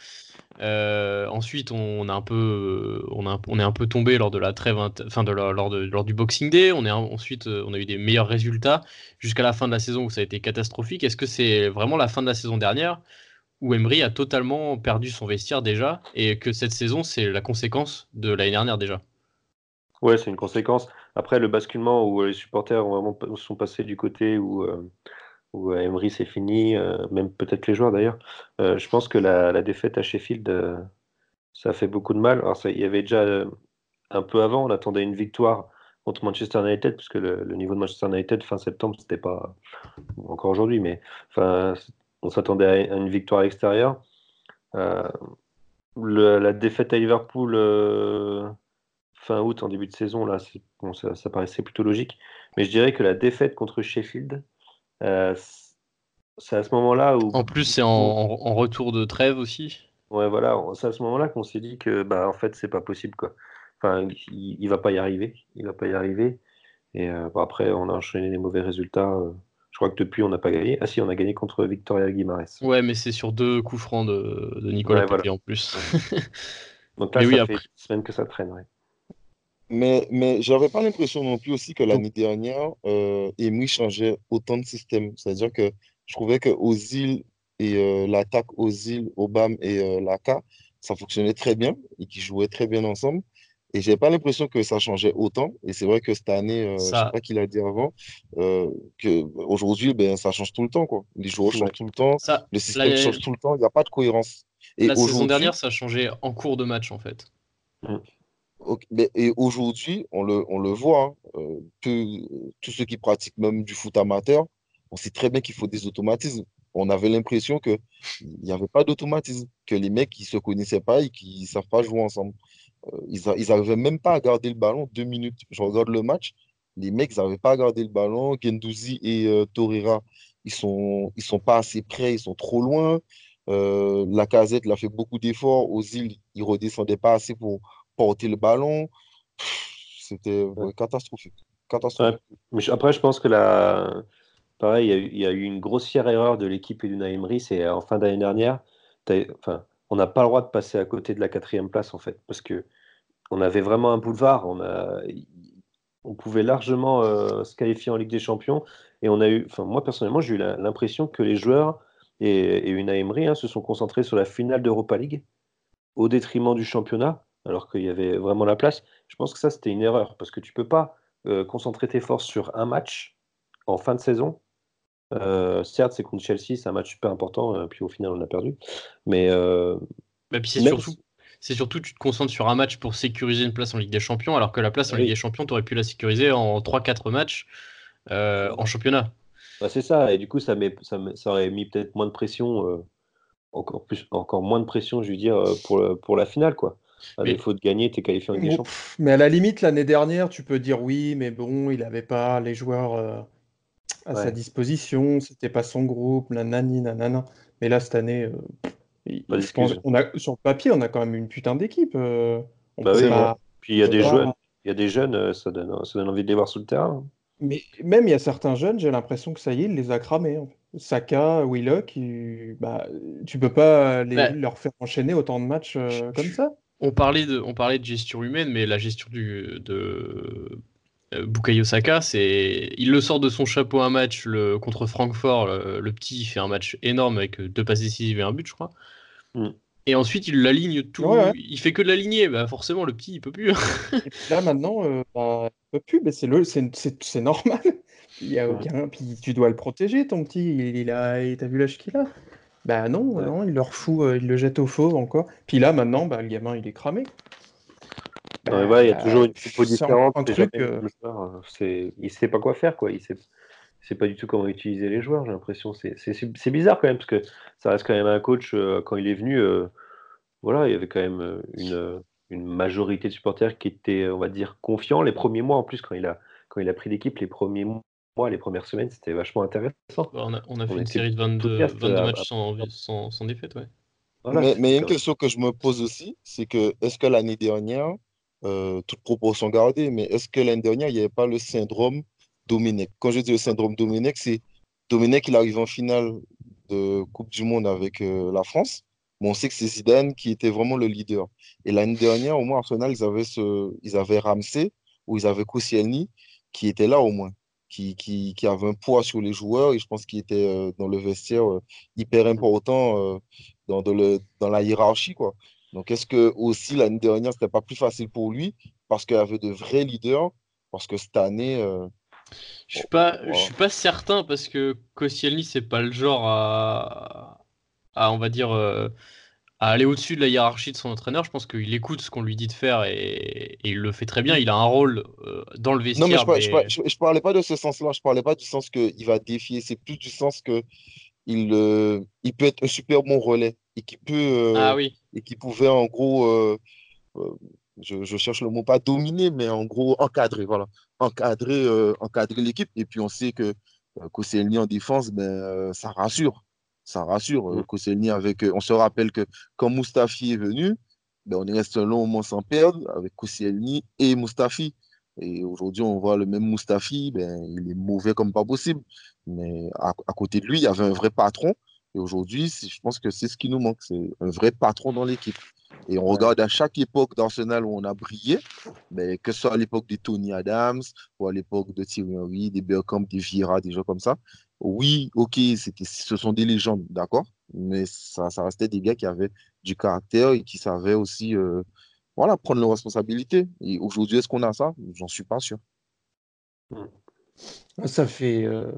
Euh, ensuite, on, a un peu, on, a, on est un peu tombé lors de la trêve, enfin de lors, de, lors du Boxing Day. On est ensuite, euh, on a eu des meilleurs résultats jusqu'à la fin de la saison où ça a été catastrophique. Est-ce que c'est vraiment la fin de la saison dernière où Emery a totalement perdu son vestiaire déjà et que cette saison, c'est la conséquence de l'année dernière déjà. Ouais, c'est une conséquence. Après, le basculement où les supporters vraiment, sont passés du côté où, euh, où Emery c'est fini, euh, même peut-être les joueurs d'ailleurs, euh, je pense que la, défaite à Sheffield, euh, ça a fait beaucoup de mal. Alors, il y avait déjà euh, un peu avant, on attendait une victoire contre Manchester United, puisque le, le niveau de Manchester United fin septembre, c'était pas encore aujourd'hui, mais enfin, on s'attendait à une victoire à l'extérieur. Euh, la défaite à Liverpool euh, fin août, en début de saison, là, bon, ça, ça, paraissait plutôt logique. Mais je dirais que la défaite contre Sheffield, euh, c'est à ce moment-là où. En plus, c'est en, en, retour de trêve aussi. Ouais, voilà, c'est à ce moment-là qu'on s'est dit que, bah, en fait, c'est pas possible, quoi. Enfin, il, il, va pas y arriver. Il va pas y arriver. Et bon, après, on a enchaîné les mauvais résultats. Je crois que depuis, on n'a pas gagné. Ah si, on a gagné contre Victoria Guimarães. Ouais, mais c'est sur deux coups francs de, de Nicolas ouais, voilà. en plus. Donc là, mais ça oui, fait après... une semaine que ça traîne. Ouais. Mais, mais j'avais pas l'impression non plus aussi que l'année dernière, euh, Emery changeait autant de systèmes. C'est-à-dire que je trouvais que Ozil et euh, l'attaque Ozil, Obama et euh, Laka, ça fonctionnait très bien et qu'ils jouaient très bien ensemble. Et j'ai pas l'impression que ça changeait autant. Et c'est vrai que cette année, euh, ça... je sais pas qui l'a dit avant, euh, que aujourd'hui, ben, ça change tout le temps. Quoi. Les joueurs changent tout le temps, ça, le système la... change tout le temps, il n'y a pas de cohérence. Et la saison dernière, ça a changé en cours de match, en fait. Mmh. Okay. Mais, et aujourd'hui, on le, on le voit, hein, euh, tous, tous ceux qui pratiquent même du foot amateur, on sait très bien qu'il faut des automatismes. On avait l'impression qu'il n'y avait pas d'automatisme, que les mecs ne se connaissaient pas et qu'ils ne savent pas jouer ensemble. Euh, ils n'arrivaient même pas à garder le ballon deux minutes. Je regarde le match, les mecs n'arrivaient pas à garder le ballon. Gendouzi et euh, Torreira, ils ne sont, ils sont pas assez près, ils sont trop loin. Euh, la casette l'a fait beaucoup d'efforts. Aux îles, il ne redescendait pas assez pour porter le ballon. C'était ouais, catastrophique. catastrophique. Ouais. Mais après, je pense que la... pareil, il y, a eu, il y, a eu une grossière erreur de l'équipe et du Emery. C'est en fin d'année dernière. Enfin, on n'a pas le droit de passer à côté de la quatrième place en fait, parce que on avait vraiment un boulevard. On, pouvait largement euh, se qualifier en Ligue des Champions, et on a eu, enfin moi personnellement, j'ai eu l'impression que les joueurs et, et une Emery hein, se sont concentrés sur la finale d'Europa League au détriment du championnat, alors qu'il y avait vraiment la place. Je pense que ça c'était une erreur, parce que tu peux pas euh, concentrer tes forces sur un match en fin de saison euh, certes, c'est contre Chelsea, c'est un match super important, euh, puis au final, on a perdu. Mais. Euh, bah, puis c'est surtout. C'est surtout tu te concentres sur un match pour sécuriser une place en Ligue des Champions, alors que la place en oui. Ligue des Champions, tu aurais pu la sécuriser en 3-4 matchs en championnat. Bah, c'est ça, et du coup, ça, met, ça, met, ça aurait mis peut-être moins de pression, encore, plus, encore moins de pression, je veux dire, pour, pour la finale, quoi. À mais, défaut de gagner, tu es qualifié en Ligue des Champions. Mais à la limite, l'année dernière, tu peux dire oui, mais bon, il n'avait pas les joueurs à ouais. sa disposition, c'était pas son groupe, nanani, nanana. Mais là, cette année, euh, je pense, on a, sur le papier, on a quand même une putain d'équipe. Euh, bah oui, pas... Puis il y a des jeunes, il y a des jeunes, euh, ça donne, ça donne envie de les voir sur le terrain. Mais même il y a certains jeunes, j'ai l'impression que ça y est, il les a cramés. Saka, Willock, il... bah, tu peux pas les, bah, leur faire enchaîner autant de matchs euh, comme ça. On parlait, de, on parlait de gestion humaine, mais la gestion du, de Bukayo Saka, c'est, il le sort de son chapeau un match le... contre Francfort. Le... le, petit fait un match énorme avec deux passes décisives et un but, je crois. Mm. Et ensuite, il l'aligne tout. Ouais, ouais. Il fait que de l'aligner. Bah, forcément, le petit, il peut plus. et puis là, maintenant, euh, bah, il peut plus. Mais c'est le, c'est, c'est, c'est normal. Il y a aucun. Puis tu dois le protéger, ton petit. Il, il a, t'as vu l'âge qu'il a? Bah non, ouais. non, il le refout, euh, il le jette au fauve encore. Puis là, maintenant, bah, le gamin, il est cramé. Bah, ouais, il y a toujours une typo différente. Un truc, euh... c'est, il sait pas quoi faire, quoi. Il sait, sait pas du tout comment utiliser les joueurs, j'ai l'impression. C'est bizarre quand même, parce que ça reste quand même un coach, quand il est venu, voilà, il y avait quand même une, une majorité de supporters qui étaient, on va dire, confiants. Les premiers mois, en plus, quand il a, quand il a pris l'équipe, les premiers mois, les premières semaines, c'était vachement intéressant. On a, on a fait une série de 22, 22 matchs sans, sans, sans, défaite, ouais. mais, mais il y a une question que je me pose aussi, c'est que est-ce que l'année dernière, euh, toute proportion gardée, mais est-ce que l'année dernière, il n'y avait pas le syndrome Domenech? Quand je dis le syndrome Domenech, c'est Domenech, il arrive en finale de Coupe du Monde avec euh, la France, mais on sait que c'est Zidane qui était vraiment le leader. Et l'année dernière, au moins, Arsenal, ils avaient, ce, ils avaient Ramsey ou ils avaient Koscielny qui était là au moins, qui, qui, qui, avait un poids sur les joueurs et je pense qu'il était euh, dans le vestiaire euh, hyper important euh, dans, le, dans la hiérarchie. Quoi. Donc, est-ce que aussi l'année dernière, c'était pas plus facile pour lui parce qu'il avait de vrais leaders? Parce que cette année. je suis pas, je suis pas certain parce que Koscielny, c'est pas le genre à, à on va dire à aller au-dessus de la hiérarchie de son entraîneur. Je pense qu'il écoute ce qu'on lui dit de faire et, il le fait très bien. Il a un rôle euh, dans le vestiaire. Non, mais je, ne parlais pas de ce sens-là. Je parlais pas du sens qu'il va défier. C'est plus du sens que il, euh, il peut être un super bon relais et qui peut euh, ah, oui. Et qui pouvait en gros, je, je, cherche le mot pas dominer, mais en gros encadrer, voilà, encadrer, encadrer l'équipe. Et puis on sait que Koscielny en défense, ben ça rassure ça rassure. Mm. Koscielny avec, on se rappelle que quand Mustafi est venu, ben, on est resté un long moment sans perdre avec Koscielny et Mustafi. Et aujourd'hui, on voit le même Mustafi, ben, il est mauvais comme pas possible. Mais à, côté de lui, il y avait un vrai patron. Et aujourd'hui, je pense que c'est ce qui nous manque, c'est un vrai patron dans l'équipe. Et on regarde à chaque époque d'Arsenal où on a brillé, mais que ce soit à l'époque de Tony Adams ou à l'époque de Thierry Henry, des Bergkamp, des Vieira, des gens comme ça, oui, ok, ce sont des légendes, d'accord, mais ça, ça, restait des gars qui avaient du caractère et qui savaient aussi euh, voilà, prendre leurs responsabilités. Et aujourd'hui, est-ce qu'on a ça? J'en suis pas sûr. Ça fait. Euh,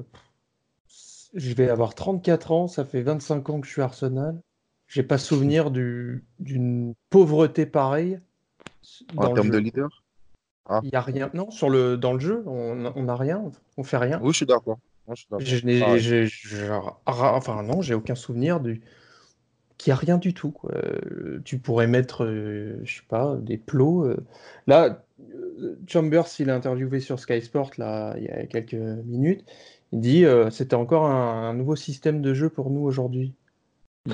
je vais avoir 34 ans, ça fait 25 ans que je suis Arsenal. J'ai pas souvenir d'une pauvreté pareille. En termes de leader? Ah. Il n'y a rien. Non, sur le, dans le jeu, on n'a rien. On fait rien. Oui, je suis d'accord. Je enfin non, j'ai aucun souvenir du qu'il n'y a rien du tout. Quoi. Euh, tu pourrais mettre, euh, je sais pas, des plots. Euh. Là, Chambers, il a interviewé sur Sky Sport là, il y a quelques minutes. Il dit c'était encore un, nouveau système de jeu pour nous aujourd'hui.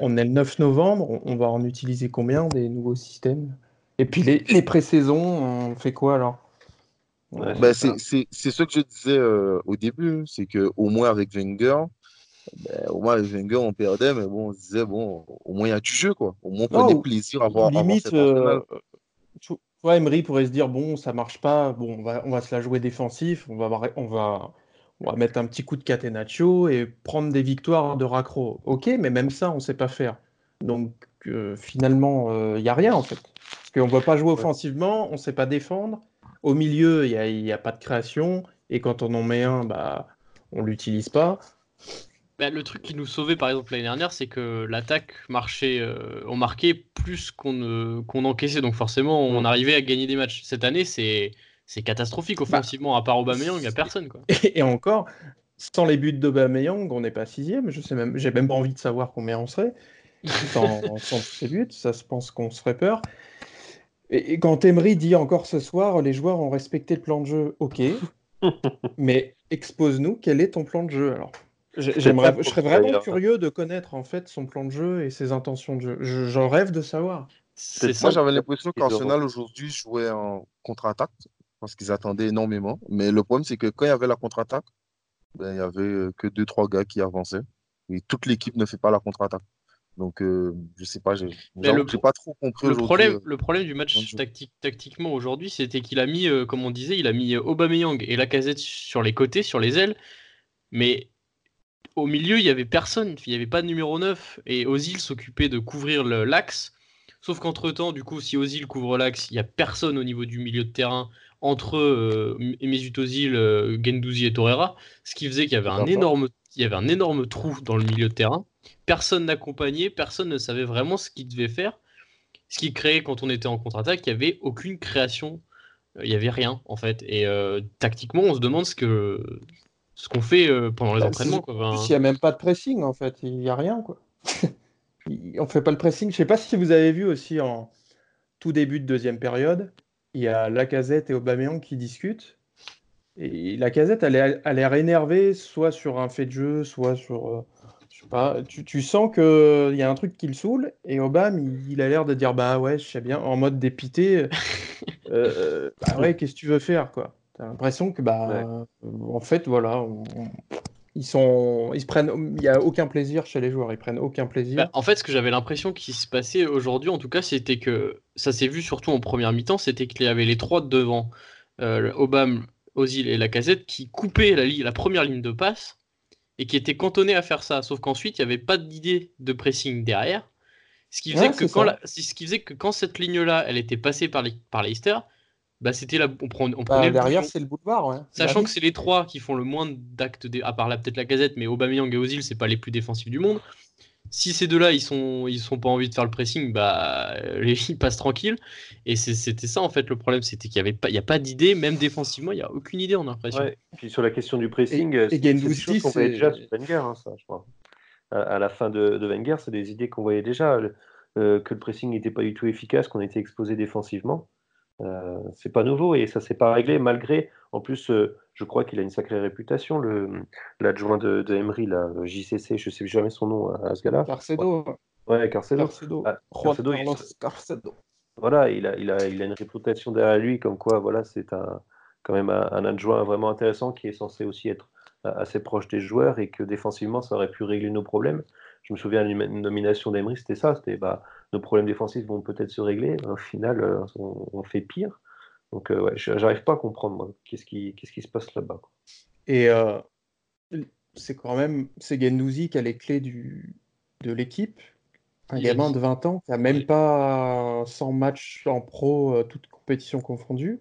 on, est le 9 novembre, on, va en utiliser combien des nouveaux systèmes? Et puis les, les pré-saisons, on fait quoi alors? Bah, c'est ce que je disais euh, au début, c'est qu'au moins avec Wenger, ben, au moins avec Wenger, on perdait, mais bon, on se disait, bon, au moins il y a du jeu, quoi. Au moins on prenait plaisir à voir. Limite, euh, vois, Emery pourrait se dire, bon, ça marche pas, bon, on va, on va se la jouer défensif, on va, on va, on va mettre un petit coup de catenaccio et prendre des victoires de raccro. Ok, mais même ça, on sait pas faire. Donc, euh, finalement, il n'y a rien, en fait. Parce qu'on ne va pas jouer offensivement, on ne sait pas défendre. Au milieu, il n'y a, pas de création. Et quand on en met un, bah, on l'utilise pas. Bah, le truc qui nous sauvait, par exemple, l'année dernière, c'est que l'attaque marchait, euh, on marquait plus qu'on encaissait. Donc forcément, on arrivait à gagner des matchs. Cette année, c'est catastrophique bah offensivement. à part Aubameyang, il n'y a personne. Quoi. Et, encore, sans les buts d'Aubameyang, on n'est pas sixième. Je sais même, j'ai même pas envie de savoir combien on serait. Sans, sans ces buts, ça se pense qu'on se ferait peur. Et, quand Emery dit encore ce soir, les joueurs ont respecté le plan de jeu, ok, mais expose-nous, quel est ton plan de jeu alors? J'aimerais, je serais vraiment curieux de connaître en fait son plan de jeu et ses intentions de jeu. J'en rêve de savoir. Moi, j'avais l'impression qu'Arsenal aujourd'hui jouait en contre-attaque parce qu'ils attendaient énormément. Mais le problème, c'est que quand il y avait la contre-attaque, ben, il n'y avait que deux trois gars qui avançaient et toute l'équipe ne fait pas la contre-attaque. Donc, euh, je sais pas, j'ai pas trop compris. Le problème, euh, le problème du match tactique, tactiquement aujourd'hui, c'était qu'il a mis, euh, comme on disait, il a mis Aubameyang et Lacazette sur les côtés, sur les ailes, mais au milieu, il y avait personne, il n'y avait pas de numéro 9, et Ozil s'occupait de couvrir l'axe. Sauf qu'entre-temps, du coup, si Ozil couvre l'axe, il n'y a personne au niveau du milieu de terrain entre euh, Mesut Ozil, Gendouzi et Torreira, ce qui faisait qu'il y avait un énorme, il y avait un énorme trou dans le milieu de terrain personne n'accompagnait, personne ne savait vraiment ce qu'il devait faire. Ce qui créait, quand on était en contre-attaque, il n'y avait aucune création il n'y avait rien en fait. Et euh, tactiquement, on se demande ce que ce qu'on fait euh, pendant les Bah, entraînements. Quoi. Enfin, plus, il n'y a même pas de pressing en fait, il n'y a rien quoi. On fait pas le pressing. Je sais pas si vous avez vu aussi en tout début de deuxième période, il y a Lacazette et Aubameyang qui discutent. Et Lacazette, a l'air énervée, soit sur un fait de jeu, soit sur. euh, je sais pas. Tu, tu sens qu'il y a un truc qui le saoule, et Aubame, il, il a l'air de dire Bah ouais, je sais bien, en mode dépité. euh, bah ouais, qu'est-ce que tu veux faire, quoi. T'as l'impression que, bah, euh, en fait, voilà, on- on- ils sont, ils se prennent, il y a aucun plaisir chez les joueurs, ils prennent aucun plaisir. bah, en fait, ce que j'avais l'impression qui se passait aujourd'hui, en tout cas, c'était que ça s'est vu surtout en première mi-temps, c'était qu'il y avait les trois de devant, euh, Obama, Ozil et Lacazette, qui coupaient la, la première ligne de passe et qui étaient cantonnés à faire ça. Sauf qu'ensuite, il n'y avait pas d'idée de pressing derrière. Ce qui faisait, Ouais, que, c'est quand ça. la- ce qui faisait que quand cette ligne-là, elle était passée par, les, par Leicester, bah, c'était la, on, on Bah, prenait derrière, c'est le boulevard, ouais. Sachant Bah que c'est les trois qui font le moins d'actes, dé- à part là peut-être la casette, mais Aubameyang et Ozil, c'est pas les plus défensifs du monde. Si ces deux-là, ils sont, ils sont pas envie de faire le pressing, bah euh, les ils passent tranquilles. Et c'était ça en fait le problème, c'était qu'il y avait pas, il y a pas d'idée, même défensivement, il y a aucune idée, on a l'impression. Ouais. Puis sur la question du pressing, Et- et c'est qu'on voyait c'est- déjà sous Wenger, hein, ça, je crois. À, à la fin de, de Wenger, c'est des idées qu'on voyait déjà, le- euh, que le pressing n'était pas du tout efficace, qu'on était exposé défensivement. Euh, c'est pas nouveau et ça s'est pas réglé malgré. En plus, euh, je crois qu'il a une sacrée réputation, le l'adjoint de, de Emery, là, le JCC, je sais jamais son nom à, à ce gars-là. Carcedo, Ouais, Carcedo. Carcedo, Ah, Carcedo, il- Carcedo. Voilà, il a, il a, il a une réputation derrière lui, comme quoi, voilà, c'est un, quand même un, un adjoint vraiment intéressant qui est censé aussi être euh, assez proche des joueurs et que défensivement, ça aurait pu régler nos problèmes. Je me souviens d'une nomination d'Emery, c'était ça, c'était bah, nos problèmes défensifs vont peut-être se régler. Au final, euh, on, on fait pire. Donc, euh, ouais, je- j'arrive pas à comprendre, moi, qu'est-ce qui, qu'est-ce qui se passe là-bas. quoi. Et euh, c'est quand même, c'est Gendouzi qui a les clés du, de l'équipe. Un Il gamin dit- de 20 ans qui a même pas 100 matchs en pro, euh, toutes compétitions confondues.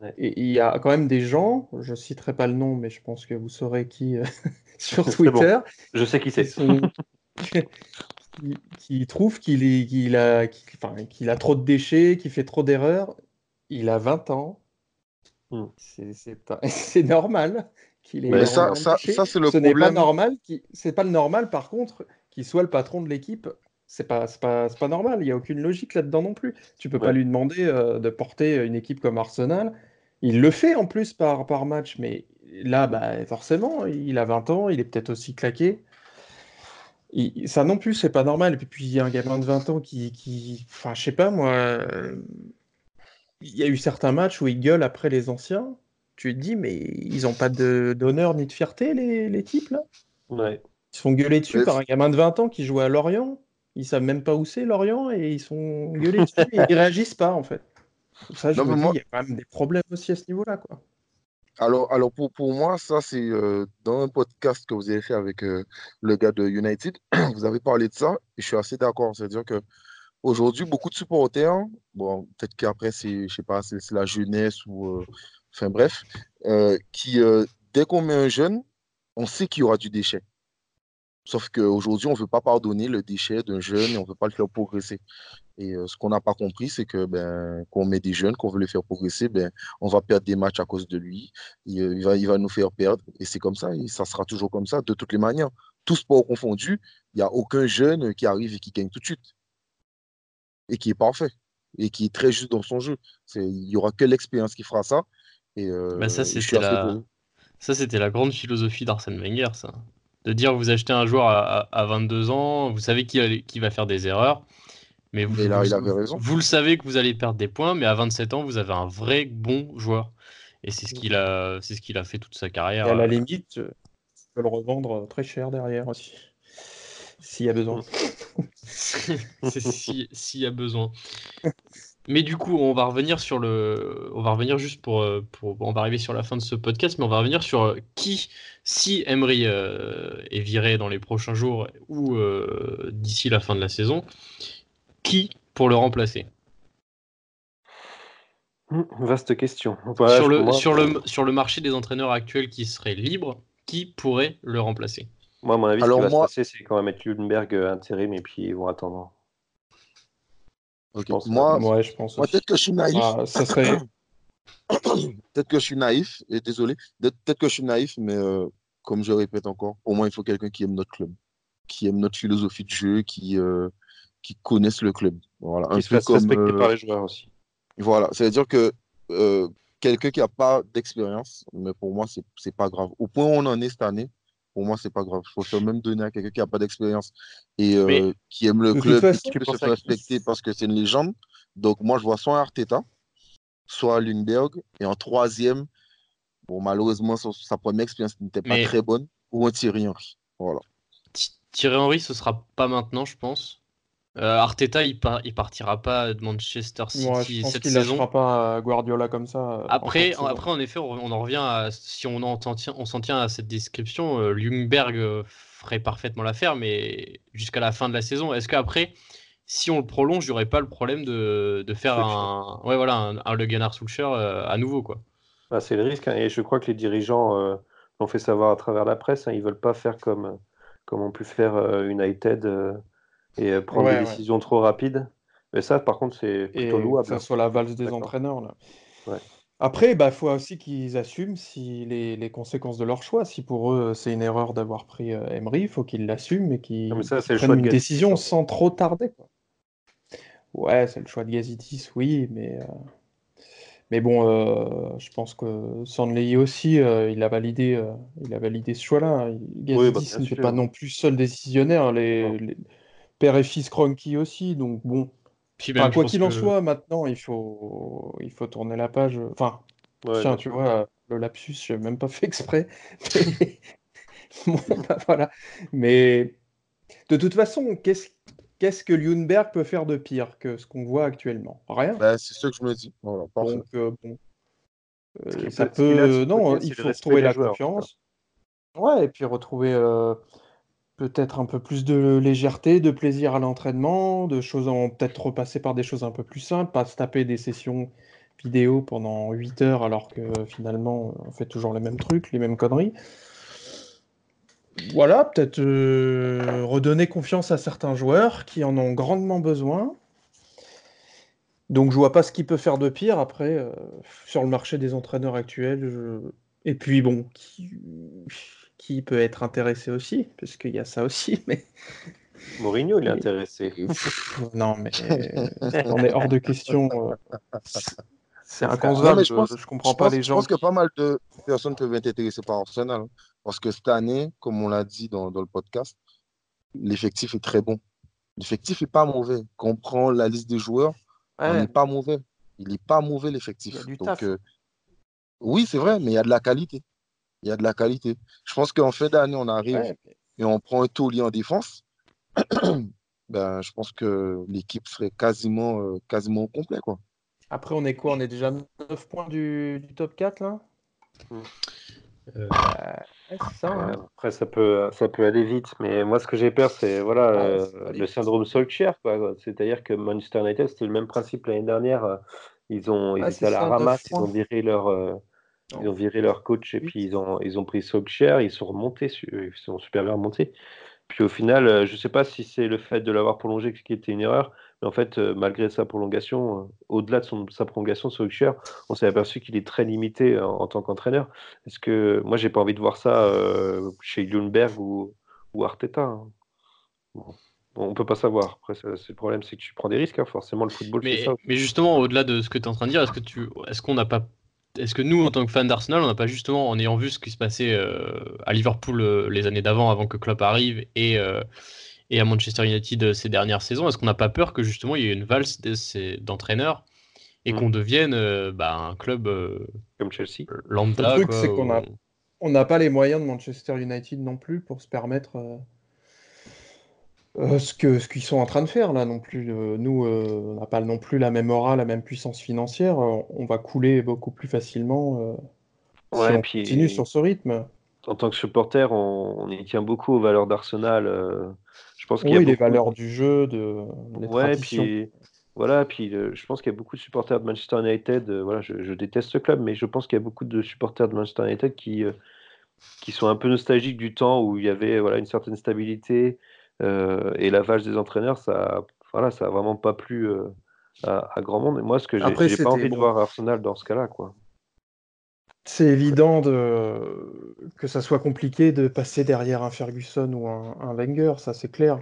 Ouais. Et il y a quand même des gens, je citerai pas le nom, mais je pense que vous saurez qui euh, sur bon. Twitter, Je sais qui qui, c'est. sont- qui, qui trouvent qu'il a, enfin, a trop de déchets, qu'il fait trop d'erreurs. Il a 20 ans. Hmm. C'est- normal qu'il ait Mais ça, de ça, ça c'est le Ce n'est pas problème. normal. C'est pas le normal, par contre, qu'il soit le patron de l'équipe. C'est pas, c'est pas, c'est pas normal. Il n'y a aucune logique là-dedans non plus. Tu peux pas lui demander euh, de porter une équipe comme Arsenal. Il le fait en plus par, par match, mais là, bah, forcément, il a 20 ans, il est peut-être aussi claqué. Ça non plus, c'est pas normal. Et puis, puis, il y a un gamin de 20 ans qui, qui... Enfin, je sais pas, moi... Il y a eu certains matchs où il gueule après les anciens. Tu te dis, mais ils ont pas de- d'honneur ni de fierté, les, les types, là? Ouais. Ils se font gueuler dessus par un gamin de 20 ans qui joue à Lorient. Ils savent même pas où c'est Lorient et ils sont gueulés dessus et ils réagissent pas en fait. Ça, je Non, me dis, moi- il y a quand même des problèmes aussi à ce niveau-là, quoi. Alors, alors pour, pour moi, ça, c'est euh, dans un podcast que vous avez fait avec euh, le gars de United, vous avez parlé de ça et je suis assez d'accord. C'est-à-dire que aujourd'hui, beaucoup de supporters, bon, peut-être qu'après, c'est, je sais pas, c'est la jeunesse ou, euh, enfin bref, qui, dès qu'on met un jeune, on sait qu'il y aura du déchet. Sauf qu'aujourd'hui, on ne veut pas pardonner le déchet d'un jeune et on ne veut pas le faire progresser. Et euh, ce qu'on n'a pas compris, c'est que ben, quand on met des jeunes, qu'on veut les faire progresser, ben, on va perdre des matchs à cause de lui. Il, euh, il va, il va nous faire perdre. Et c'est comme ça, et ça sera toujours comme ça, de toutes les manières. Tout sport confondu, il n'y a aucun jeune qui arrive et qui gagne tout de suite. Et qui est parfait. Et qui est très juste dans son jeu. Il n'y aura que l'expérience qui fera ça. Et, euh, Bah, ça, c'était la... pour- ça, c'était la grande philosophie d'Arsène Wenger, ça. De dire vous achetez un joueur à, à- à 22 ans, vous savez qu'il qui va faire des erreurs, mais vous, Mais là, vous- il avait raison. vous le savez que vous allez perdre des points, mais à 27 ans, vous avez un vrai bon joueur. Et c'est ce qu'il a, c'est ce qu'il a fait toute sa Et carrière. à la euh, limite, tu peux le revendre très cher derrière aussi. S'il y a besoin. Si- s'il y a besoin. Mais du coup, on va revenir sur le, on va revenir juste pour, euh, pour, on va arriver sur la fin de ce podcast, mais on va revenir sur euh, qui, si Emery euh, est viré dans les prochains jours ou euh, d'ici la fin de la saison, qui pour le remplacer? Hum, Vaste question. Sur le, moi, sur le, sur le marché des entraîneurs actuels qui seraient libres, qui pourrait le remplacer? Moi, à mon avis, Alors ce qui va moi- se passer, c'est qu'on va mettre Lundberg intérim et puis ils vont attendre. Ok. pense que- Moi, Ouais, je pense moi peut-être que je suis naïf. Ah, ça serait, peut-être que je suis naïf, et désolé, peut-être que je suis naïf, mais euh, comme je répète encore, au moins il faut quelqu'un qui aime notre club, qui aime notre philosophie de jeu, qui, euh, qui connaisse le club. Voilà. Qui se fasse respecter par les joueurs aussi. Voilà, c'est-à-dire que quelqu'un qui n'a pas d'expérience, mais pour moi, c'est n'est pas grave. Au point où on en est cette année, pour moi, c'est pas grave. Il faut même donner à quelqu'un qui n'a pas d'expérience et euh, qui aime le club et qui peut se faire respecter parce que c'est une légende. Donc, moi, je vois soit Arteta, soit Lundberg. Et en troisième, bon, malheureusement, sa, première expérience n'était pas très bonne, ou un Thierry Henry. Voilà. Thierry Henry, ce sera pas maintenant, je pense. Euh, Arteta, il, il partira pas de Manchester City Moi, je pense cette il saison. pas Guardiola comme ça. Euh, après, en, après, en effet, on, en revient à si on s'en tient, on tient à cette description, euh, Ljungberg euh, ferait parfaitement l'affaire, mais jusqu'à la fin de la saison. Est-ce qu'après, si on le prolonge, il n'y aurait pas le problème de, de faire un, ouais, voilà, un, un Le Gunnar à nouveau, quoi? Bah, c'est le risque, hein, et je crois que les dirigeants l'ont fait savoir à travers la presse. Hein, ils veulent pas faire comme comme ont pu faire United et euh, prendre des décisions trop rapides. Mais ça, par contre, c'est plutôt louable. Que ça soit la valse des entraîneurs. Là. Après, il bah, faut aussi qu'ils assument si les, les, conséquences de leur choix. Si pour eux, c'est une erreur d'avoir pris euh, Emery, il faut qu'ils l'assument et qu'ils prennent une décision sans trop tarder. Quoi. Ouais, c'est le choix de Gazitis, oui, mais, euh, mais bon, euh, je pense que Sandley aussi, il, a validé, il a validé ce choix-là. Gazitis bah, n'était pas non plus seul décisionnaire. les, père et fils Cronky aussi, donc bon. quoi qu'il en soit, maintenant, il faut, il faut tourner la page. Enfin, tiens, tu vois, le lapsus, je n'ai même pas fait exprès. Bah, voilà. Mais de toute façon, qu'est-ce qu'est-ce que Lundberg peut faire de pire que ce qu'on voit actuellement? Rien. Bah, c'est ce que je me dis. Donc, euh, bon. Euh, ça peut. non, il faut retrouver la confiance. Ouais, et puis retrouver. Euh, peut-être un peu plus de légèreté, de plaisir à l'entraînement, de choses peut-être repasser par des choses un peu plus simples, pas se taper des sessions vidéo pendant 8 heures alors que finalement on fait toujours les mêmes trucs, les mêmes conneries. Voilà, peut-être euh, redonner confiance à certains joueurs qui en ont grandement besoin. Donc je vois pas ce qu'il peut faire de pire après euh, sur le marché des entraîneurs actuels. Et puis bon, qui peut être intéressé aussi, parce qu'il y a ça aussi, mais... Mourinho, il est intéressé. non, mais on est hors de question. Euh, c'est inconcevable, je, pense, je, comprends pas les gens. Je pense que pas mal de personnes peuvent être intéressées par Arsenal, hein, parce que cette année, comme on l'a dit dans, dans le podcast, l'effectif est très bon. L'effectif n'est pas mauvais. Quand on prend la liste des joueurs, il n'est pas mauvais. Il n'est pas mauvais l'effectif. Donc, euh, oui, c'est vrai, mais il y a de la qualité il y a de la qualité. Je pense qu'en fin d'année, on arrive et on prend un taulier en défense. ben, je pense que l'équipe serait quasiment, euh, quasiment au complet. Quoi. Après, on est quoi? On est déjà 9 points du, top 4 là? Euh, ça, hein. Après, ça peut, ça peut aller vite, mais moi, ce que j'ai peur, c'est voilà, euh, le syndrome Solskjaer. C'est-à-dire que Manchester United, c'était le même principe l'année dernière. Ils, ont, ils étaient à la ramasse, ils ont viré leur, ils ont viré leur coach et puis ils ont, ils ont pris Solskjaer, ils sont remontés, ils sont super bien remontés. Puis au final, euh, je ne sais pas si c'est le fait de l'avoir prolongé qui était une erreur, mais en fait, euh, malgré sa prolongation, euh, au-delà de son, sa prolongation, Solskjaer, on s'est aperçu qu'il est très limité en, tant qu'entraîneur. Est-ce que moi, j'ai pas envie de voir ça chez Lundberg ou, ou Arteta hein. On peut pas savoir. Après, le problème, c'est que tu prends des risques. Hein. Forcément, le football, mais, c'est ça. Mais justement, au-delà de ce que tu es en train de dire, est-ce que tu, est-ce qu'on n'a pas est-ce que nous, en tant que fans d'Arsenal, on n'a pas justement, en ayant vu ce qui se passait euh, à Liverpool euh, les années d'avant, avant que Klopp arrive, et, euh, et à Manchester United ces dernières saisons, est-ce qu'on n'a pas peur que justement il y ait une valse d'entraîneurs et qu'on mm. devienne bah, un club comme Chelsea lambda Le truc, c'est qu'on n'a on n'a pas les moyens de Manchester United non plus pour se permettre euh, ce que ce qu'ils sont en train de faire là non plus. Euh, nous, euh, on n'a pas non plus la même aura, la même puissance financière. on va couler beaucoup plus facilement si on continue sur ce rythme. En tant que supporter, on, y tient beaucoup aux valeurs d'Arsenal. je pense qu'il y a les valeurs du jeu, de les ouais, puis voilà, puis je pense qu'il y a beaucoup de supporters de Manchester United. voilà, je, je, déteste ce club, mais je pense qu'il y a beaucoup de supporters de Manchester United qui qui sont un peu nostalgiques du temps où il y avait voilà une certaine stabilité, euh, et la vache des entraîneurs, ça, voilà, ça a vraiment pas plu euh, à, grand monde. Et moi, ce que j'ai, pas envie de voir Arsenal dans ce cas-là, quoi. c'est évident de... que ça soit compliqué de passer derrière un Ferguson ou un, un Wenger, ça c'est clair.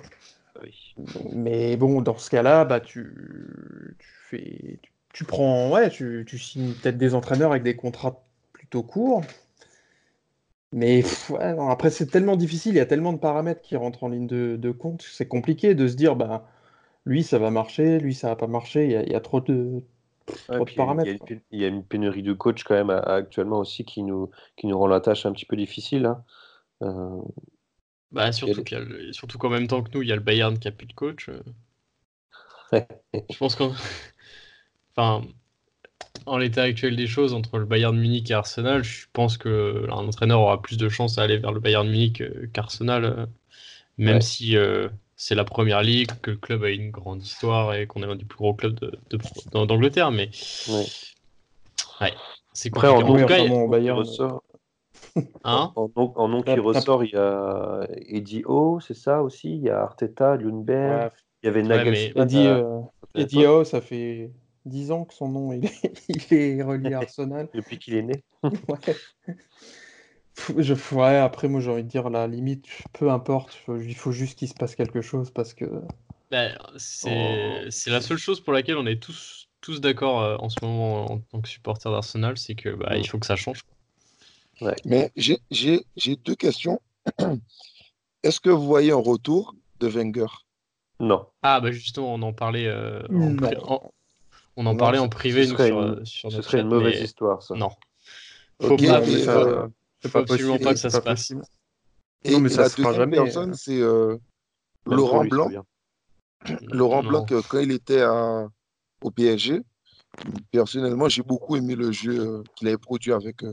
Oui. Mais bon, dans ce cas-là, bah, tu, tu fais, tu, tu prends, ouais, tu, tu signes peut-être des entraîneurs avec des contrats plutôt courts. Mais pff, ouais, non, après, c'est tellement difficile, il y a tellement de paramètres qui rentrent en ligne de, de compte, c'est compliqué de se dire, bah, lui, ça va marcher, lui, ça va pas marcher, il y a, il y a trop de, il y paramètres. il y, a une pén- il y a une pénurie de coach quand même à- à- actuellement aussi qui nous, qui nous rend la tâche un petit peu difficile. hein. Euh, Bah, surtout, le- qu'en même temps que nous, il y a le Bayern qui a plus de coach. euh. Je pense qu'en enfin, en l'état actuel des choses, entre le Bayern Munich et Arsenal, je pense que un entraîneur aura plus de chances à aller vers le Bayern Munich euh, qu'Arsenal, euh, même Ouais. si euh, c'est la première ligue, que le club a une grande histoire et qu'on est l'un des plus gros clubs de- de- d'An- d'Angleterre. Mais Ouais. ouais, c'est Après, en. En tout cas, nom qui Bayern, ressort, hein? En nom, en nom qui ressort, il y a Eddie Howe, c'est ça aussi? Il y a Arteta, Lundberg. Ouais, Il y avait Ouais, Nagelsmann. Eddie, euh, à Eddie Tottenham, Howe, ça fait 10 ans que son nom il est, il est relié à Arsenal. Depuis qu'il est né. Ouais. Je, ouais, après, moi j'ai envie de dire la limite, peu importe, il faut juste qu'il se passe quelque chose parce que. Ben, c'est Oh. c'est la seule chose pour laquelle on est tous, tous d'accord euh, en ce moment en tant que supporter d'Arsenal, c'est que bah, il faut que ça change. Mais j'ai- j'ai j'ai deux questions. Est-ce que vous voyez un retour de Wenger? Non. Ah bah justement, on en parlait, euh, en, en- on en Non, parlait en privé ce nous, serait sur, une- sur Ce serait une mauvaise mais histoire, ça. non. Faut Ok, pas, mais ça- euh, faut pas absolument pas que ça pas se passe. possible. et Non, mais ça la se fera deuxième jamais, personne, euh. c'est euh, Laurent lui, Blanc. Laurent Non. Blanc, euh, quand il était à- au PSG, personnellement, j'ai beaucoup aimé le jeu euh, qu'il avait produit avec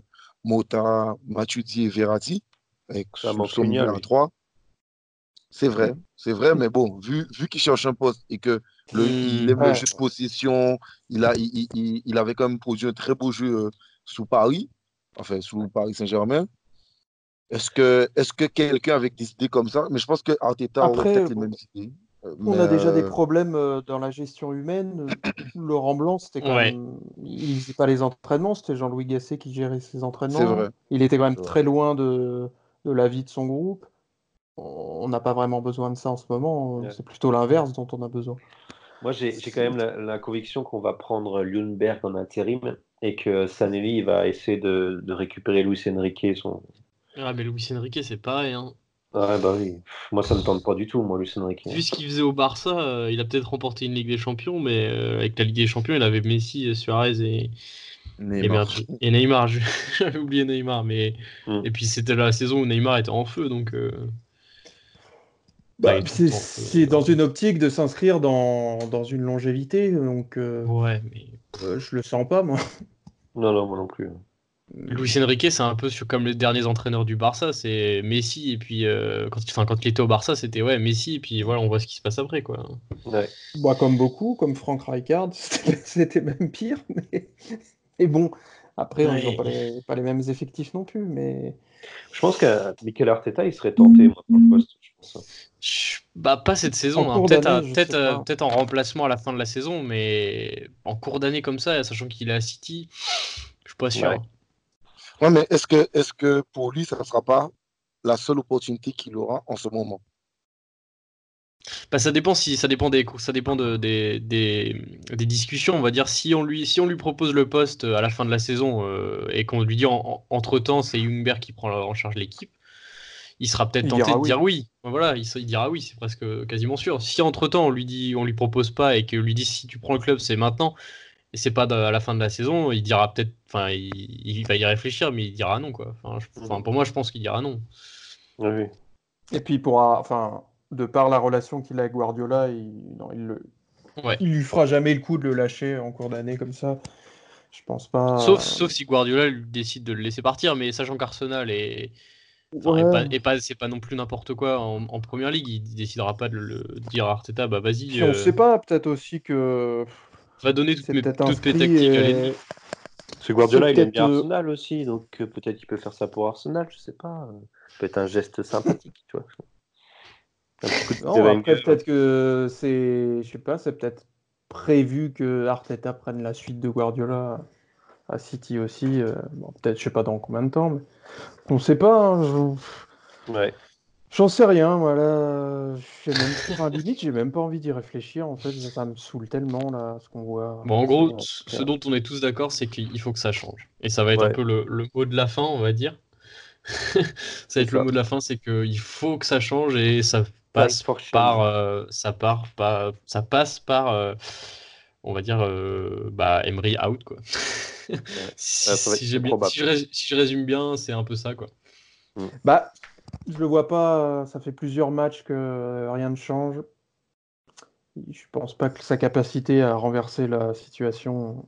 Mota, Matuidi et Verratti, avec son lui. 3. C'est vrai, c'est vrai, mais bon, vu, vu qu'il cherche un poste et que le, il aime le ouais. jeu de possession, il, a, il, il- il- il avait quand même produit un très beau jeu euh, sous Paris, enfin sous Paris Saint-Germain. Est-ce que, est-ce que quelqu'un avec des idées comme ça, mais je pense que Arteta aurait Après, peut-être les mêmes idées. On mais, a déjà des euh, problèmes euh, dans la gestion humaine. Laurent Blanc, c'était quand Ouais. même. Il faisait pas les entraînements, c'était Jean-Louis Gasset qui gérait ses entraînements. Vrai. Il était quand même très loin de, de la vie de son groupe. On n'a pas vraiment besoin de ça en ce moment. Ouais. C'est plutôt l'inverse dont on a besoin. Moi, j'ai quand même la, la conviction qu'on va prendre Lundberg en intérim et que Sanelli il va essayer de, de récupérer Luis Enrique. Son... Ah mais Luis Enrique c'est pareil. Hein. Ouais, bah oui. Moi, ça me tente pas du tout, moi, Luis Enrique. Vu ce qu'il faisait au Barça, euh, il a peut-être remporté une Ligue des Champions, mais euh, avec la Ligue des Champions, il avait Messi, euh, Suarez et, Neymar. et Neymar. J'avais oublié Neymar, mais Mm. et puis c'était la saison où Neymar était en feu, donc. euh, Bah, bah, tout c'est dans une optique de s'inscrire dans, dans une longévité, donc euh, Ouais, mais euh, je le sens pas, moi. Non, non, moi non plus. Luis Enrique, c'est un peu sur- comme les derniers entraîneurs du Barça, c'est Messi et puis euh, quand, enfin, quand il était au Barça, c'était ouais Messi et puis voilà, on voit ce qui se passe après quoi. Ouais. Bah, comme beaucoup, comme Frank Rijkaard, c'était c'était même pire. Mais, mais bon, après, Ouais. ils n'ont pas les, pas les mêmes effectifs non plus. Mais Je pense que Mikel Arteta, il serait tenté, moi, pour le poste. Bah pas cette saison, hein. peut-être euh, pas. peut-être en remplacement à la fin de la saison, mais en cours d'année comme ça, sachant qu'il est à City, je suis pas sûr. Ouais. Ouais, mais est-ce que, est que pour lui, ça ne sera pas la seule opportunité qu'il aura en ce moment? Bah, ça dépend si ça dépend des ça dépend de, des, des, des discussions on va dire si on lui si on lui propose le poste à la fin de la saison euh, et qu'on lui dit entre temps c'est Jungberg qui prend en charge l'équipe il sera peut-être Il tenté de oui. dire oui voilà il, il dira oui c'est presque quasiment sûr si entre temps on lui dit on lui propose pas et que lui dit si tu prends le club c'est maintenant et c'est pas à la fin de la saison il dira peut-être enfin il, il va y réfléchir mais il dira non quoi enfin, je- enfin, pour moi je pense qu'il dira non oui. et puis pour enfin, de par la relation qu'il a avec Guardiola, il, non, il, le, ouais il lui fera jamais le coup de le lâcher en cours d'année comme ça. Je pense pas. Sauf, sauf si Guardiola lui décide de le laisser partir, mais sachant qu'Arsenal est, enfin, Ouais. pas, est pas- c'est pas non plus n'importe quoi en, en première ligue, il décidera pas de le de dire à Arteta, bah vas-y, on euh, sait pas, peut-être aussi que va donner toutes mes, peut-être toutes mes tactiques à et- l'ennemi. Parce que Guardiola, il aime bien peut-être, euh, Arsenal aussi, donc euh, peut-être qu'il peut faire ça pour Arsenal, je sais pas. euh, Ça peut être un geste sympathique, tu vois. Peut-être que c'est, je sais pas, c'est peut-être prévu que Arteta prenne la suite de Guardiola à City aussi. euh, bon, Peut-être, je sais pas dans combien de temps, mais on sait pas. hein, je- Ouais. J'en sais rien, voilà. J'ai même, enfin, limite, j'ai même pas envie d'y réfléchir. En fait, ça me saoule tellement là, ce qu'on voit. Bon, en gros, ce dont on est tous d'accord, c'est qu'il faut que ça change. Et ça va être un peu le, le mot de la fin, on va dire. ça va être le ça. mot de la fin, c'est qu'il faut que ça change et ça passe par, euh, ça part, pas, ça passe par, euh, on va dire, euh, bah, Emery out quoi. si, j'ai bien- je rés- si je résume bien, c'est un peu ça quoi. Bah, je le vois pas. Ça fait plusieurs matchs que rien ne change. Je pense pas que sa capacité à renverser la situation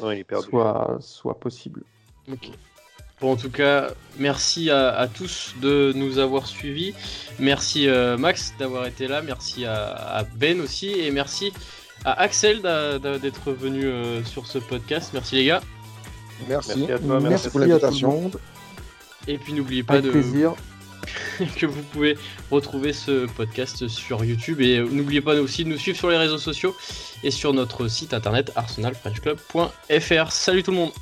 Non, il est perdu. soit, soit possible. Ok. Bon, en tout cas, merci à, à tous de nous avoir suivis. Merci euh, Max d'avoir été là. Merci à, à Ben aussi. Et merci à Axel d'être venu euh, sur ce podcast. Merci les gars. Merci. Merci à toi, Merci, merci. pour l'invitation. Et puis n'oubliez pas Avec de, plaisir. que vous pouvez retrouver ce podcast sur YouTube. Et euh, n'oubliez pas aussi de nous suivre sur les réseaux sociaux et sur notre site internet arsenalfrenchclub.fr. Salut tout le monde